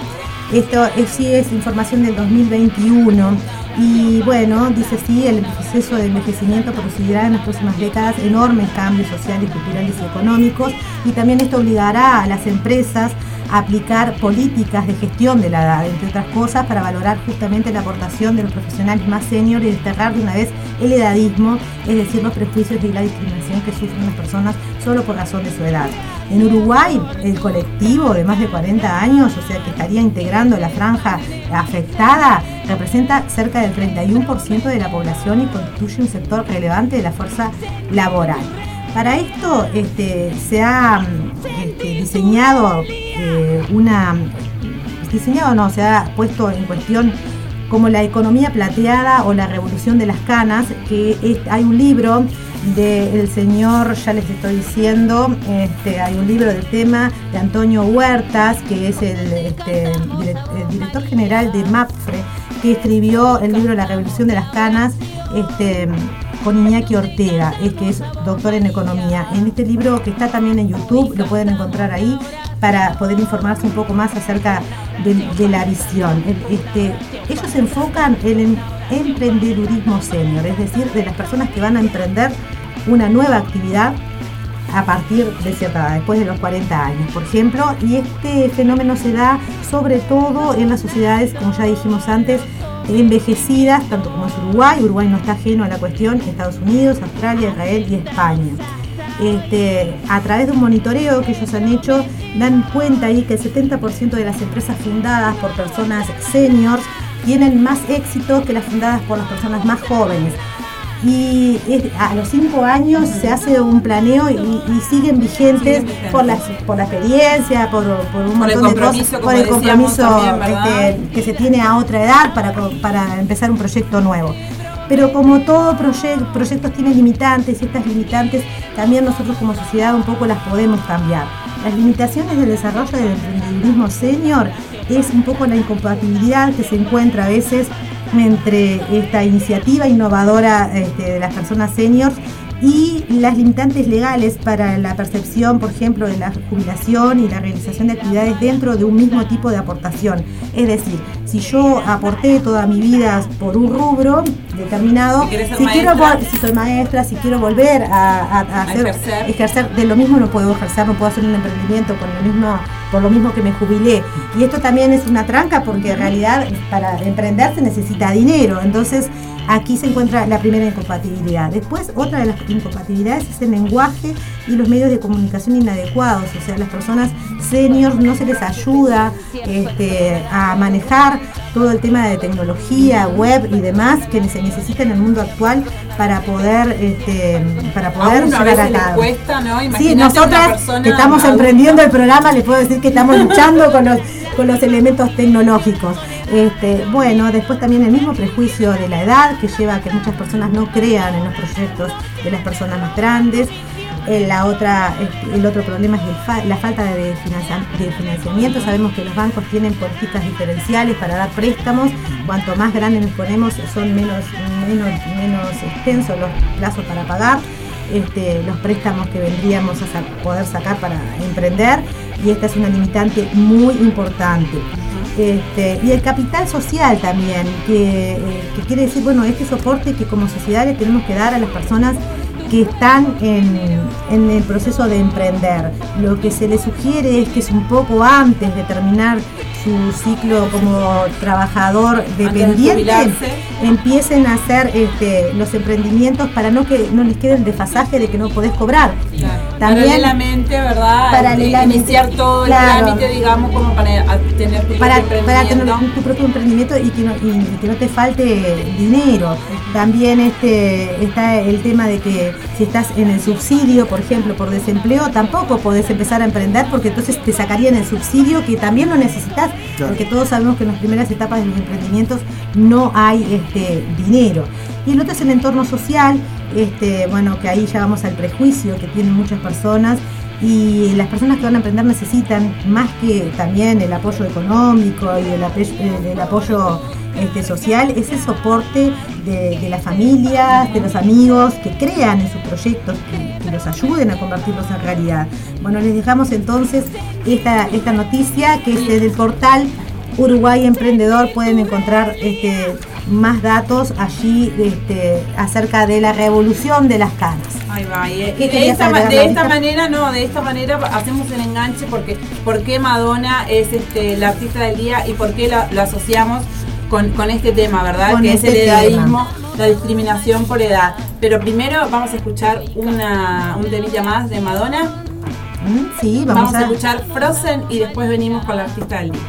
Esto es, sí es información del 2021 y bueno, dice sí, el proceso de envejecimiento producirá en las próximas décadas. Enormes cambios sociales, culturales y económicos. Y también esto obligará a las empresas aplicar políticas de gestión de la edad, entre otras cosas, para valorar justamente la aportación de los profesionales más senior y desterrar de una vez el edadismo, es decir, los prejuicios y la discriminación que sufren las personas solo por razón de su edad. En Uruguay, el colectivo de más de 40 años, o sea, que estaría integrando la franja afectada, representa cerca del 31% de la población y constituye un sector relevante de la fuerza laboral. Para esto este, se ha este, diseñado eh, una diseñado no, se ha puesto en cuestión como la economía plateada o la revolución de las canas, que hay un libro del señor, ya les estoy diciendo, este, hay un libro del tema de Antonio Huertas, que es el, director general de MAPFRE, que escribió el libro La revolución de las canas con Iñaki Ortega, es que es doctor en economía. En este libro que está también en YouTube, lo pueden encontrar ahí, para poder informarse un poco más acerca de, la visión. Este, ellos se enfocan en el emprendedurismo senior, es decir, de las personas que van a emprender una nueva actividad a partir de cierta edad, después de los 40 años, por ejemplo, y este fenómeno se da sobre todo en las sociedades, como ya dijimos antes, envejecidas, tanto como es Uruguay, Uruguay no está ajeno a la cuestión, Estados Unidos, Australia, Israel y España. Este, a través de un monitoreo que ellos han hecho, dan cuenta ahí que el 70% de las empresas fundadas por personas seniors tienen más éxito que las fundadas por las personas más jóvenes. Y a los cinco años se hace un planeo y, siguen vigentes por la, por la experiencia, por, un montón de cosas, por el compromiso este, que se tiene a otra edad para, para empezar un proyecto nuevo. Pero como todo proyecto, proyectos tiene limitantes y estas limitantes también nosotros como sociedad un poco las podemos cambiar. Las limitaciones del desarrollo del emprendedurismo senior es un poco la incompatibilidad que se encuentra a veces entre esta iniciativa innovadora este, de las personas seniors y las limitantes legales para la percepción, por ejemplo, de la jubilación y la realización de actividades dentro de un mismo tipo de aportación. Es decir, si yo aporté toda mi vida por un rubro determinado, si, quiero si soy maestra, si quiero volver a, hacer, ejercer. de lo mismo no puedo ejercer, no puedo hacer un emprendimiento con lo mismo, por lo mismo que me jubilé. Y esto también es una tranca porque en realidad para emprender se necesita dinero. Entonces, Aquí se encuentra la primera incompatibilidad. Después, otra de las incompatibilidades es el lenguaje y los medios de comunicación inadecuados. O sea, las personas seniors no se les ayuda este, a manejar todo el tema de tecnología, web y demás que se necesita en el mundo actual para poder este, para poder llevar a cabo. Cuesta, ¿no? Sí, nosotras que estamos emprendiendo el programa, les puedo decir que estamos luchando con los, con los elementos tecnológicos. Este, bueno, después también el mismo prejuicio de la edad que lleva a que muchas personas no crean en los proyectos de las personas más grandes. Eh, la otra, el otro problema es la falta de, financiamiento. Sabemos que los bancos tienen políticas diferenciales para dar préstamos. Cuanto más grandes nos ponemos, son menos, menos, menos extensos los plazos para pagar. Este, los préstamos que vendríamos a poder sacar para emprender y esta es una limitante muy importante. Este, y el capital social también, eh, que, quiere decir, bueno, este soporte que como sociedad le tenemos que dar a las personas que están en, el proceso de emprender. Lo que se les sugiere es que es un poco antes de terminar su ciclo como trabajador dependiente, empiecen a hacer este, los emprendimientos para no que no les quede el desfasaje de que no podés cobrar. También, paralelamente, ¿verdad? Paralelamente, iniciar todo el trámite, digamos, como para tener tu para, propio para tener tu propio emprendimiento y que no, y, que no te falte dinero. También este está el tema de que si estás en el subsidio, por ejemplo, por desempleo, tampoco podés empezar a emprender porque entonces te sacarían el subsidio que también lo necesitas porque todos sabemos que en las primeras etapas de los emprendimientos no hay este, dinero. Y el otro es el entorno social, este, bueno, que ahí ya vamos al prejuicio que tienen muchas personas y las personas que van a emprender necesitan más que también el apoyo económico y el, apoyo este, social, ese soporte de, las familias, de los amigos que crean en sus proyectos, que, los ayuden a convertirlos en realidad. Bueno, les dejamos entonces esta, esta noticia que es del portal Uruguay Emprendedor, pueden encontrar este, más datos allí este, acerca de la revolución de las canas. Ahí va, de, esta, manera, no, de esta manera hacemos el enganche porque por qué Madonna es este, la artista del día y por qué lo, asociamos con, este tema, ¿verdad? que es el edadismo, la discriminación por edad. Pero primero vamos a escuchar una, un temilla más de Madonna. Mm, sí, vamos, a escuchar Frozen y después venimos con la artista del día.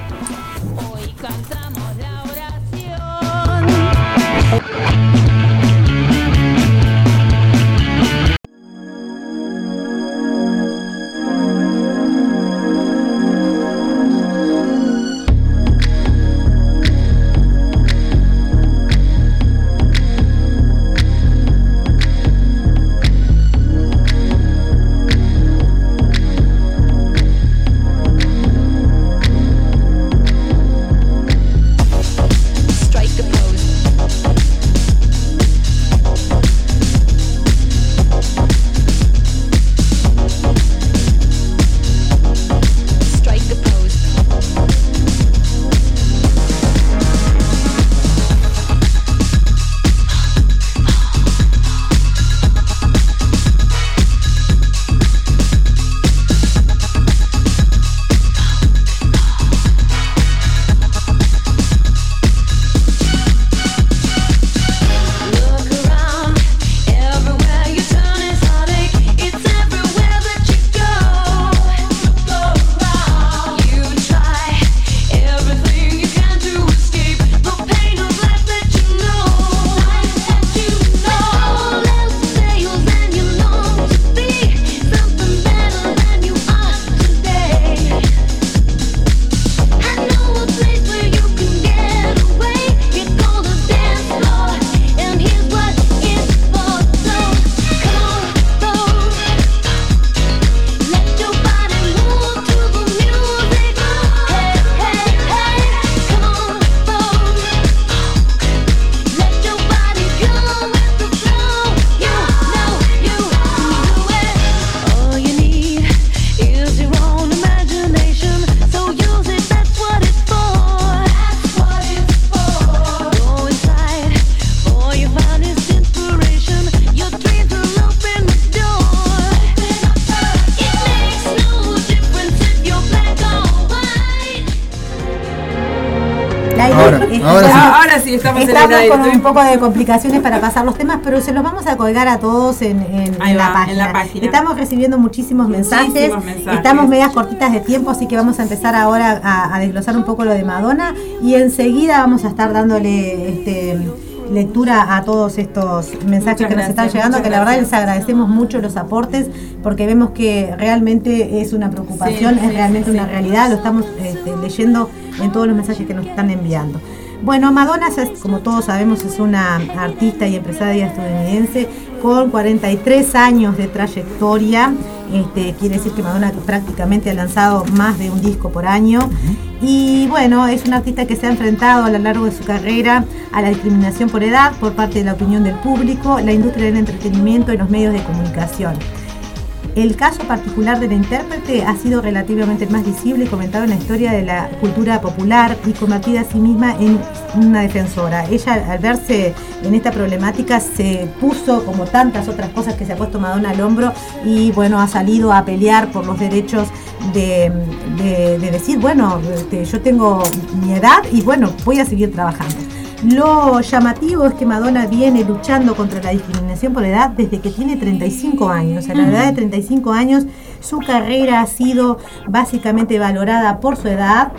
Estamos, con un poco de complicaciones para pasar los temas, pero se los vamos a colgar a todos en, la, página. en la página. Estamos recibiendo muchísimos mensajes. Muchísimos mensajes. Estamos medias cortitas de tiempo, así que vamos a empezar ahora a, a desglosar un poco lo de Madonna y enseguida vamos a estar dándole este lectura a todos estos mensajes Muchas que nos están llegando, que la verdad gracias. les agradecemos mucho los aportes porque vemos que realmente es una preocupación, Sí, es sí, realmente sí. una realidad, lo estamos este, leyendo en todos los mensajes que nos están enviando. Bueno, Madonna, como todos sabemos, es una artista y empresaria estadounidense con 43 años de trayectoria. Este, quiere decir que Madonna prácticamente ha lanzado más de un disco por año. Y bueno, es una artista que se ha enfrentado a lo largo de su carrera a la discriminación por edad por parte de la opinión del público, la industria del entretenimiento y los medios de comunicación. El caso particular de la intérprete ha sido relativamente más visible y comentado en la historia de la cultura popular y convertida a sí misma en una defensora. Ella al verse en esta problemática se puso, como tantas otras cosas que se ha puesto Madonna al hombro, y bueno, ha salido a pelear por los derechos de, de- de decir, bueno, este, yo tengo mi edad y bueno, voy a seguir trabajando. Lo llamativo es que Madonna viene luchando contra la discriminación por edad desde que tiene 35 años. A la edad de 35 años, su carrera ha sido básicamente valorada por su edad,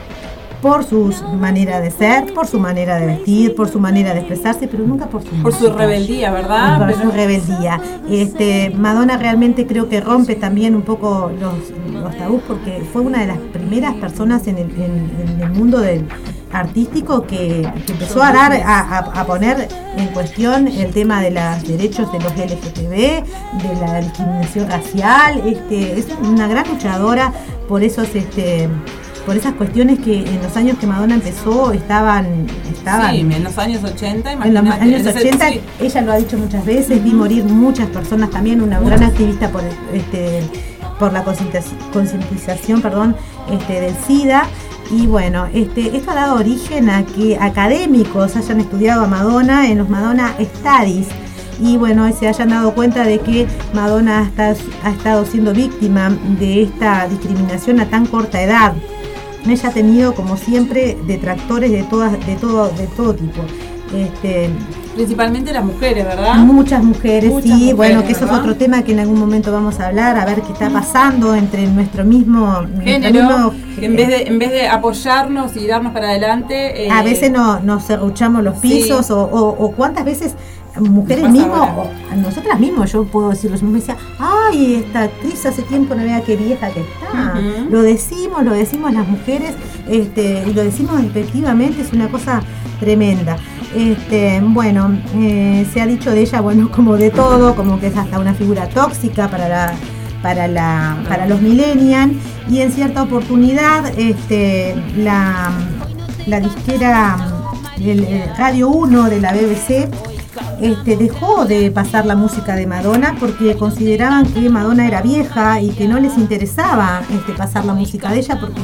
por su manera de ser, por su manera de vestir, por su manera de expresarse, pero nunca por su Por su rebeldía, ¿verdad? Por Pero- su rebeldía. Este, Madonna realmente creo que rompe también un poco los, los tabús porque fue una de las primeras personas en el, en- en el mundo del artístico que, que empezó a dar a, a- a poner en cuestión el tema de los derechos de los LGTB, de la discriminación racial, este, es una gran luchadora por esos este por esas cuestiones que en los años que Madonna empezó estaban estaban Sí, en los años 80, en los imagínate. años Entonces, 80, sí. ella lo ha dicho muchas veces, vi morir muchas personas también, una gran activista por este por la concientización, concientización, perdón, este, del SIDA. Y bueno, este, esto ha dado origen a que académicos hayan estudiado a Madonna en los Madonna Studies. Y bueno, se hayan dado cuenta de que Madonna ha estado siendo víctima de esta discriminación a tan corta edad. Ella ha tenido, como siempre, detractores de todas, de todo, de todo tipo. Este, Principalmente las mujeres, ¿verdad? Muchas mujeres, Muchas sí, mujeres, bueno, que eso es otro tema que en algún momento vamos a hablar, a ver qué está pasando entre nuestro mismo nuestro Género, mismo- que en vez, de, en vez de apoyarnos y darnos para adelante. eh, a veces no, nos cerruchamos los Sí. pisos o, o- o cuántas veces mujeres mismas, nosotras mismas, yo puedo decirlo, yo me decía, ay, esta actriz hace tiempo no vea qué vieja que está. Lo decimos, lo decimos las mujeres, este, y lo decimos efectivamente, es una cosa tremenda. Este, bueno, eh, se ha dicho de ella, bueno, como de todo, como que es hasta una figura tóxica para para los millennials y en cierta oportunidad este la, la disquera Radio 1 de la BBC este, dejó de pasar la música de Madonna porque consideraban que Madonna era vieja y que no les interesaba pasar la música de ella porque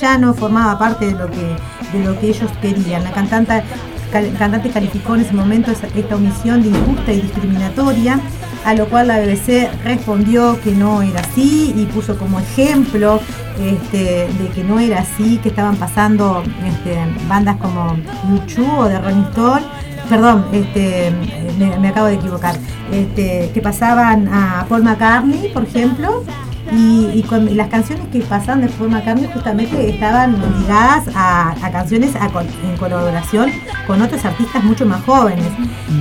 ya no formaba parte de lo que, de lo que ellos querían. La cantante, cantante calificó en ese momento esta omisión de injusta y discriminatoria, a lo cual la BBC respondió que no era así y puso como ejemplo este, de que no era así, que estaban pasando este, bandas como U2 o de Rolling Stone. Perdón, este, me, me acabo de equivocar, este, que pasaban a Paul McCartney, por ejemplo, y, y con- y las canciones que pasaban de Paul McCartney justamente estaban ligadas a, a canciones a en colaboración con otros artistas mucho más jóvenes.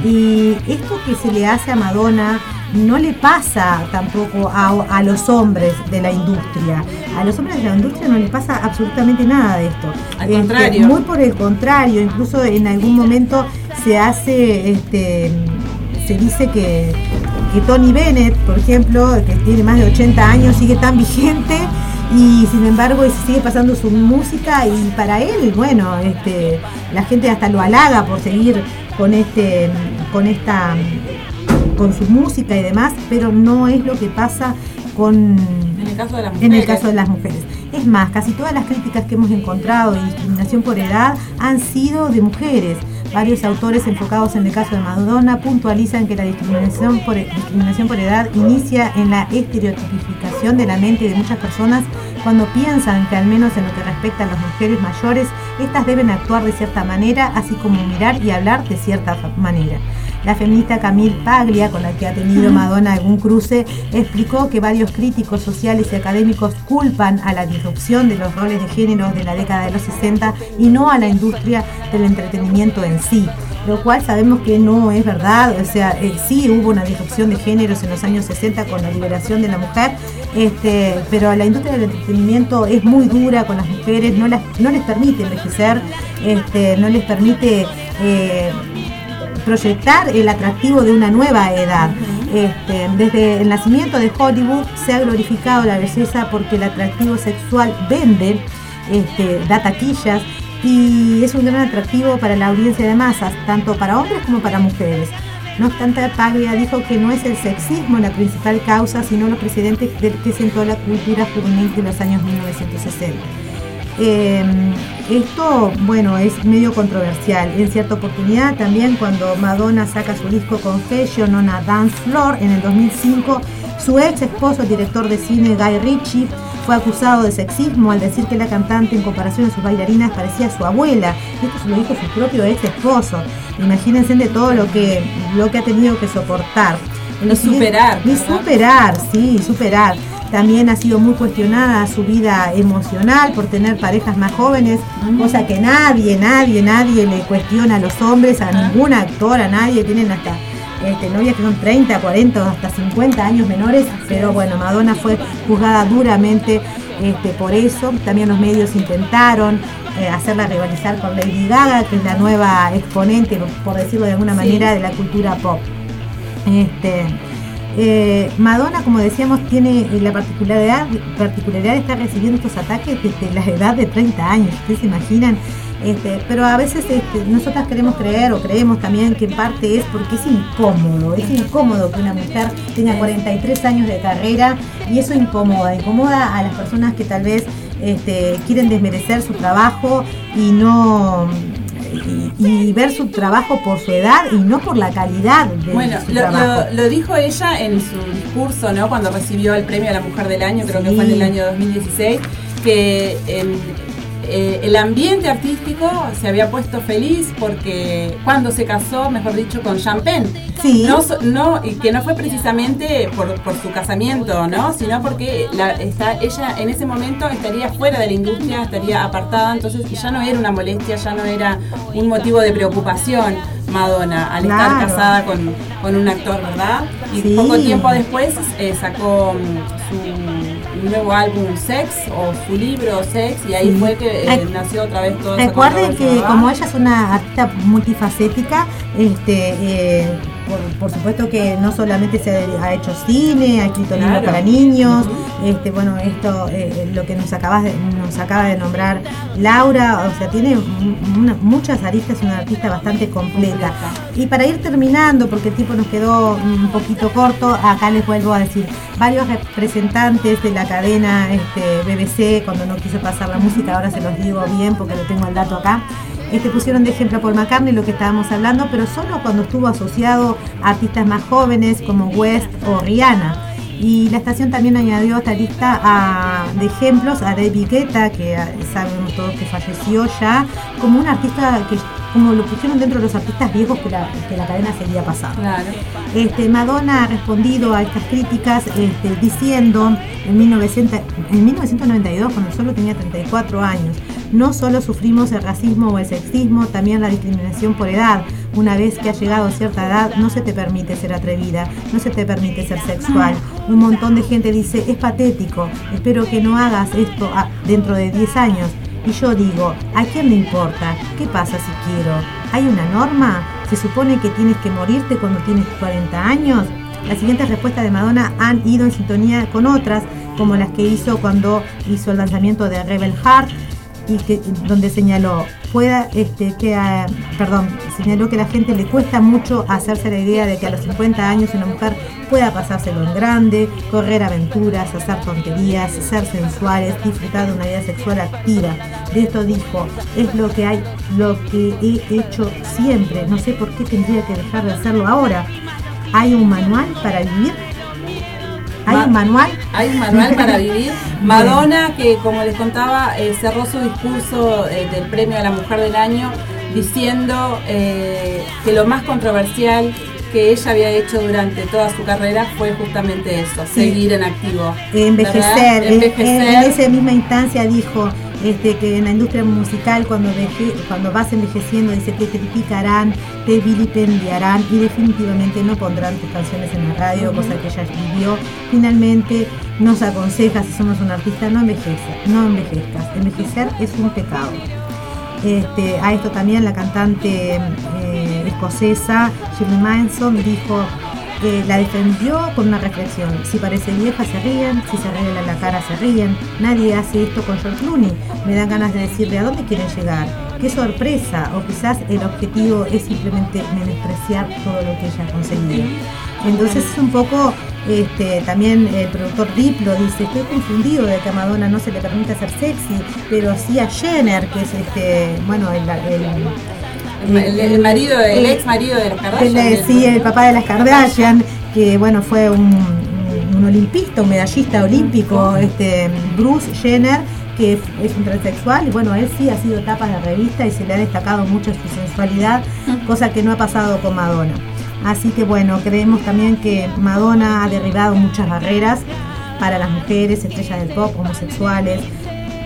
Y esto que se le hace a Madonna no le pasa tampoco a, a los hombres de la industria. A los hombres de la industria no les pasa absolutamente nada de esto. Al Este, contrario. muy por el contrario, incluso en algún momento se hace, este, se dice que, que Tony Bennett, por ejemplo, que tiene más de 80 años, sigue tan vigente y sin embargo sigue pasando su música y para él, bueno, este, la gente hasta lo halaga por seguir con este, con esta, con su música y demás, pero no es lo que pasa con En el caso de las mujeres. en el caso de las mujeres. Es más, casi todas las críticas que hemos encontrado de discriminación por edad han sido de mujeres. Varios autores enfocados en el caso de Madonna puntualizan que la discriminación por, discriminación por edad inicia en la estereotipificación de la mente de muchas personas cuando piensan que al menos en lo que respecta a las mujeres mayores, estas deben actuar de cierta manera, así como mirar y hablar de cierta manera. La feminista Camille Paglia, con la que ha tenido Madonna algún cruce, explicó que varios críticos sociales y académicos culpan a la disrupción de los roles de género de la década de los 60 y no a la industria del entretenimiento en sí lo cual sabemos que no es verdad, o sea, eh, sí hubo una disrupción de géneros en los años 60 con la liberación de la mujer, este, pero la industria del entretenimiento es muy dura con las mujeres, no, las, no les permite envejecer, este, no les permite eh, proyectar el atractivo de una nueva edad. Este, desde el nacimiento de Hollywood se ha glorificado la belleza porque el atractivo sexual vende, este, da taquillas y es un gran atractivo para la audiencia de masas, tanto para hombres como para mujeres. No obstante, Paglia dijo que no es el sexismo la principal causa, sino los precedentes que sentó la cultura juvenil de los años 1960. Em, esto, bueno, es medio controversial. En cierta oportunidad, también cuando Madonna saca su disco Confession on a Dance Floor en el 2005, su ex esposo, director de cine Guy Ritchie, fue acusado de sexismo al decir que la cantante en comparación a sus bailarinas parecía su abuela. Esto se lo dijo su propio ex esposo. Imagínense de todo lo que, lo que ha tenido que soportar. Y superar. Y superar, sí, superar. También ha sido muy cuestionada su vida emocional por tener parejas más jóvenes, cosa que nadie, nadie, nadie le cuestiona a los hombres, a ninguna actor, a nadie, tienen hasta este, novias que son 30, 40, hasta 50 años menores, pero bueno, Madonna fue juzgada duramente este, por eso. También los medios intentaron eh, hacerla rivalizar con Lady Gaga, que es la nueva exponente, por decirlo de alguna manera, de la cultura pop. Este, eh, Madonna, como decíamos, tiene la particularidad, particularidad de estar recibiendo estos ataques desde la edad de 30 años. ¿Ustedes se imaginan? Este, pero a veces este, nosotras queremos creer o creemos también que en parte es porque es incómodo, es incómodo que una mujer tenga 43 años de carrera y eso incomoda, incomoda a las personas que tal vez este, quieren desmerecer su trabajo y no y, ver su trabajo por su edad y no por la calidad de bueno, su lo, trabajo. Lo, lo, dijo ella en su discurso, ¿no? Cuando recibió el premio a la Mujer del Año, creo que fue en el año 2016, que en, eh, el ambiente artístico se había puesto feliz porque cuando se casó, mejor dicho, con Champagne. Sí. No, no, y que no fue precisamente por, por su casamiento, ¿no? Sino porque la, está, ella en ese momento estaría fuera de la industria, estaría apartada, entonces ya no era una molestia, ya no era un motivo de preocupación Madonna al Claro. estar casada con, con un actor, ¿verdad? Y Sí. poco tiempo después eh, sacó mm, su nuevo álbum Sex o su libro Sex y ahí Sí. fue que eh, nació otra vez esa Recuerden que ¿verdad? como ella es una artista multifacética, este, eh, por, por supuesto que no solamente se ha hecho cine, ha escrito libros Claro. para niños, este, bueno, esto, eh, lo que nos acabas de, nos acaba de nombrar Laura, o sea, tiene una- muchas aristas, es una artista bastante completa. Y para ir terminando, porque el tiempo nos quedó un poquito corto, acá les vuelvo a decir, varios representantes de la cadena este, BBC, cuando no quiso pasar la música, ahora se los digo bien porque lo tengo el dato acá, este, pusieron de ejemplo a Paul McCartney lo que estábamos hablando, pero solo cuando estuvo asociado a artistas más jóvenes como West o Rihanna. Y la estación también añadió a esta lista de ejemplos a David Guetta, que ah, sabemos todos que falleció ya, como un artista que como lo pusieron dentro de los artistas viejos que la, que la cadena seguía pasando. Claro. Este, Madonna ha respondido a estas críticas este, diciendo en, 1900 en 1992, cuando solo tenía 34 años, no solo sufrimos el racismo o el sexismo, también la discriminación por edad. Una vez que has llegado a cierta edad, no se te permite ser atrevida, no se te permite ser sexual. Un montón de gente dice, es patético, espero que no hagas esto ah, dentro de 10 años. Y yo digo, ¿a quién le importa? ¿Qué pasa si quiero? ¿Hay una norma? ¿Se supone que tienes que morirte cuando tienes 40 años? Las siguientes respuestas de Madonna han ido en sintonía con otras, como las que hizo cuando hizo el lanzamiento de Rebel Heart, y que, donde señaló, pueda, este, que, ah, perdón, señaló que a la gente le cuesta mucho hacerse la idea de que a los 50 años una mujer pueda pasárselo en grande, correr aventuras, hacer tonterías, ser sensuales, disfrutar de una vida sexual activa. De esto dijo, es lo que hay, lo que he hecho siempre. No sé por qué tendría que dejar de hacerlo ahora. ¿Hay un manual para vivir? ¿Hay Ma- un manual? Hay un manual para vivir. Madonna, que como les contaba, eh, cerró su discurso eh, del premio a la mujer del año diciendo eh, que lo más controversial que ella había hecho durante toda su carrera fue justamente eso, seguir en activo. envejecer. En, Envejecer. en- en esa misma instancia dijo este, que en la industria musical cuando, veje- cuando vas envejeciendo dice que te criticarán, te vilipendiarán y definitivamente no pondrán tus canciones en la radio, cosa que ella vivió. Finalmente nos aconseja si somos un artista no envejezcas, no envejezcas. Envejecer es un pecado. Este, a esto también la cantante eh, escocesa Shirley Manson dijo que la defendió con una reflexión. Si parece vieja se ríen, si se arregla la cara se ríen. Nadie hace esto con George Clooney. Me dan ganas de decirle a dónde quieren llegar. Qué sorpresa. O quizás el objetivo es simplemente menospreciar todo lo que ella ha conseguido. Entonces es un poco, este, también el productor Diplo dice, estoy confundido de que a Madonna no se le permite ser sexy, pero sí a Jenner, que es este, bueno, el, el- El, el marido, el ex marido de el- Kardashian. sí, el papá de las Kardashian, que bueno, fue un, un olimpista, un medallista olímpico, este Bruce Jenner, que es un transexual, y bueno, él sí ha sido tapas de revista y se le ha destacado mucho su sensualidad, cosa que no ha pasado con Madonna. Así que bueno, creemos también que Madonna ha derribado muchas barreras para las mujeres, estrellas del pop, homosexuales,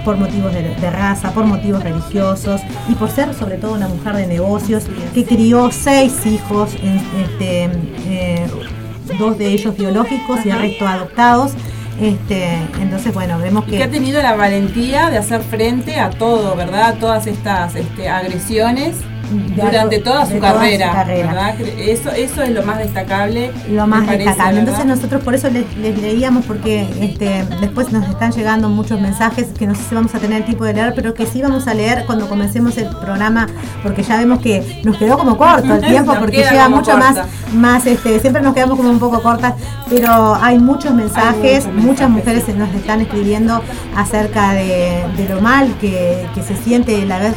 por motivos de, de raza, por motivos religiosos y por ser sobre todo una mujer de negocios que crió seis hijos, este, eh, dos de ellos biológicos y el resto adoptados. Este, entonces, bueno, vemos Y que ha que tenido la valentía de hacer frente a todo, ¿verdad? A todas estas este, agresiones durante toda su toda su carrera. Eso, eso es lo más destacable. lo más parece, destacable. ¿verdad? Entonces nosotros por eso les, les leíamos porque este, después nos están llegando muchos mensajes que no sé si vamos a tener tiempo de leer, pero que sí vamos a leer cuando comencemos el programa porque ya vemos que nos quedó como corto el tiempo porque llega mucho corta. más, más este, siempre nos quedamos como un poco cortas, pero hay muchos mensajes, muchos muchas mensajes, mujeres nos están escribiendo acerca de, de lo mal que, que se siente la vez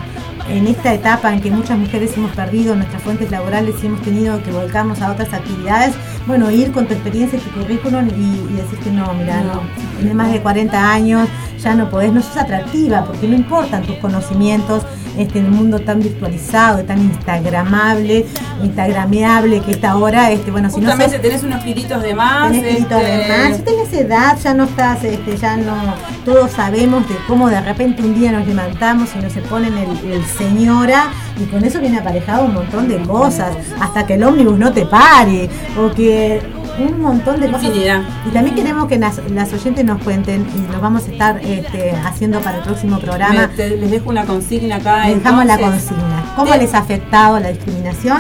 en esta etapa en que muchas mujeres hemos perdido nuestras fuentes laborales y hemos tenido que volcarnos a otras actividades, bueno, ir con tu experiencia currículum y, y decir que no, mira, no, tienes más de 40 años, ya no podés, no sos atractiva, porque no importan tus conocimientos este, en el mundo tan virtualizado, tan instagramable, instagrameable que está ahora, este, bueno, si no sos Justamente tenés unos kilitos de más. Tenés kilitos este, de más. Si tenés edad, ya no estás, este, ya no. Todos sabemos de cómo de repente un día nos levantamos y nos se ponen el, el señora y con eso viene aparejado un montón de cosas. Hasta que el ómnibus no te pare. O que un montón de cosas. Infinidad. Y también queremos que las, las oyentes nos cuenten y nos vamos a estar este, haciendo para el próximo programa. me- te- les dejo una consigna acá. Les dejamos la consigna. ¿Cómo te- les ha afectado la discriminación?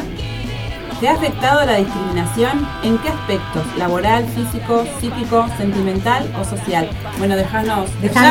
¿Te ha afectado la discriminación? ¿En qué aspectos? ¿Laboral, físico, psíquico, sentimental o social? Bueno,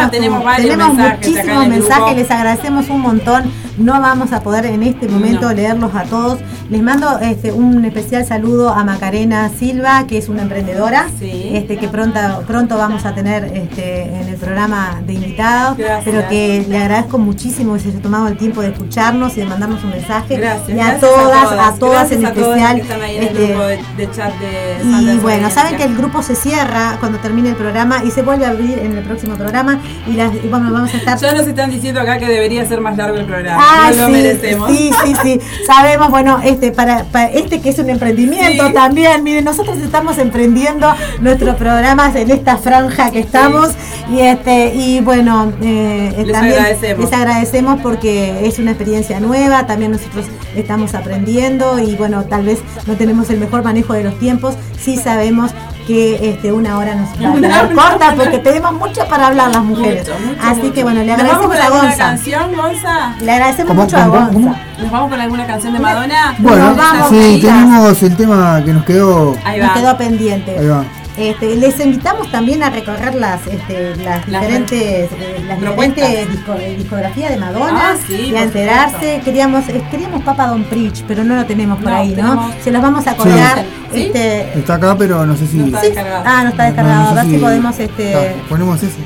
tu- tenemos varios tenemos mensajes muchísimos mensajes, les agradecemos un montón. No vamos a poder en este momento No. leerlos a todos. Les mando este, un especial saludo a Macarena Silva, que es una emprendedora, Sí. este, que pronto, pronto vamos a tener este, en el programa de invitados, Gracias. pero que le agradezco muchísimo que se haya tomado el tiempo de escucharnos y de mandarnos un mensaje. Gracias. Y a todas, a todas, en a todos especial. que están ahí en el este, grupo de, de chat de y bueno, saben que el grupo se cierra cuando termine el programa y se vuelve a abrir en el próximo programa. Y, las, y bueno, vamos a estar. Ya nos están diciendo acá que debería ser más largo el programa. Ah, no lo sí, merecemos. sí, sí, sí. Sabemos, bueno, este para, para este que es un emprendimiento Sí. también. Miren, nosotros estamos emprendiendo nuestros programas en esta franja que estamos y este y bueno, eh, Les también agradecemos. les agradecemos porque es una experiencia nueva. También nosotros estamos aprendiendo y bueno, tal vez no tenemos el mejor manejo de los tiempos. Sí sabemos que este, una hora nos va a quedar corta porque tenemos mucho para hablar las mujeres. Mucho, mucho, Así mucho. que bueno, le ¿Nos vamos agradecemos con a alguna Gonza. canción, Gonza? Le agradecemos ¿Cómo, mucho a cómo, Gonza. cómo? ¿Nos vamos con alguna canción de Madonna? Bueno, Nos vamos, sí, tenemos el tema que nos quedó. Ahí Nos va. quedó pendiente. Ahí va. Este, les invitamos también a recorrer las, este, las, Las diferentes, eh, las diferentes disco- eh, discografías de Madonna Ah, sí, y a enterarse. Queríamos, eh, queríamos Papa Don Preach, pero no lo tenemos por No, ahí, ¿no? Se los vamos a colgar. ¿Sí? Este, Está acá, pero no sé si. No está sí. descargado. Ah, no está descargado. no sé a ver si si- podemos este, ponemos ese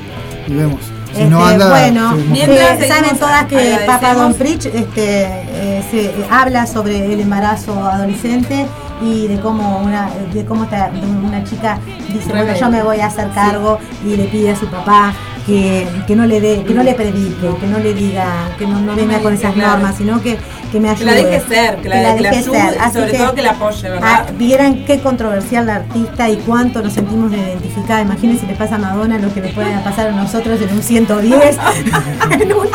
y vemos. Si Este, no anda. bueno, Mientras eh, saben todas que. Papa Don Preach este, eh, se eh, habla sobre el embarazo adolescente y de cómo una de cómo una chica dice bueno yo me voy a hacer cargo y le pide a su papá que, que no le dé que no le predique que no le diga que no, no venga con esas Claro. normas sino que, que me Que ayude la deje ser, que la, que la deje ser. y sobre todo que la apoye, ¿verdad? Ah, vieran qué controversial la artista y cuánto nos sentimos identificadas. Imagínense si le pasa a Madonna lo que le puede pasar a nosotros en un 110, en un,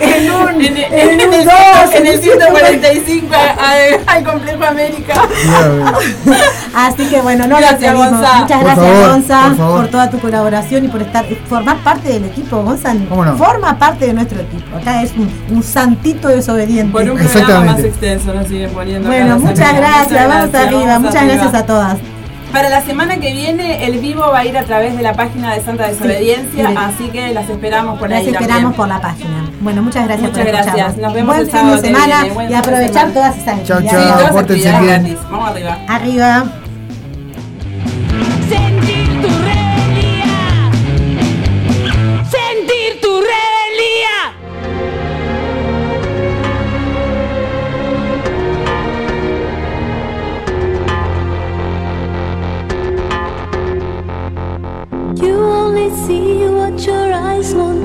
en un, en, en en un el, 2, en el 145 al, al Complejo América. Así que bueno, no Gracias. Gonza. Muchas Por gracias, favor, Gonza, por por toda tu colaboración y por estar formar parte del equipo. Gonza ¿Cómo no? forma parte de nuestro equipo. Acá es un, un santito desobediente. Por un programa Exactamente. más extenso nos siguen poniendo. Bueno, las muchas gracias. Vamos arriba. vamos Muchas arriba. gracias a todas. Para la semana que viene el vivo va a ir a través de la página de Santa Desobediencia, Sí. así que las esperamos por Las ahí esperamos también. por la página. Bueno, muchas gracias Muchas por gracias. escucharnos. Nos vemos Buen el fin sábado de que semana viene. Buen y aprovechar semana. todas esas Chau, Sí, actividades. todas las actividades bien. gratis. Vamos arriba. Arriba.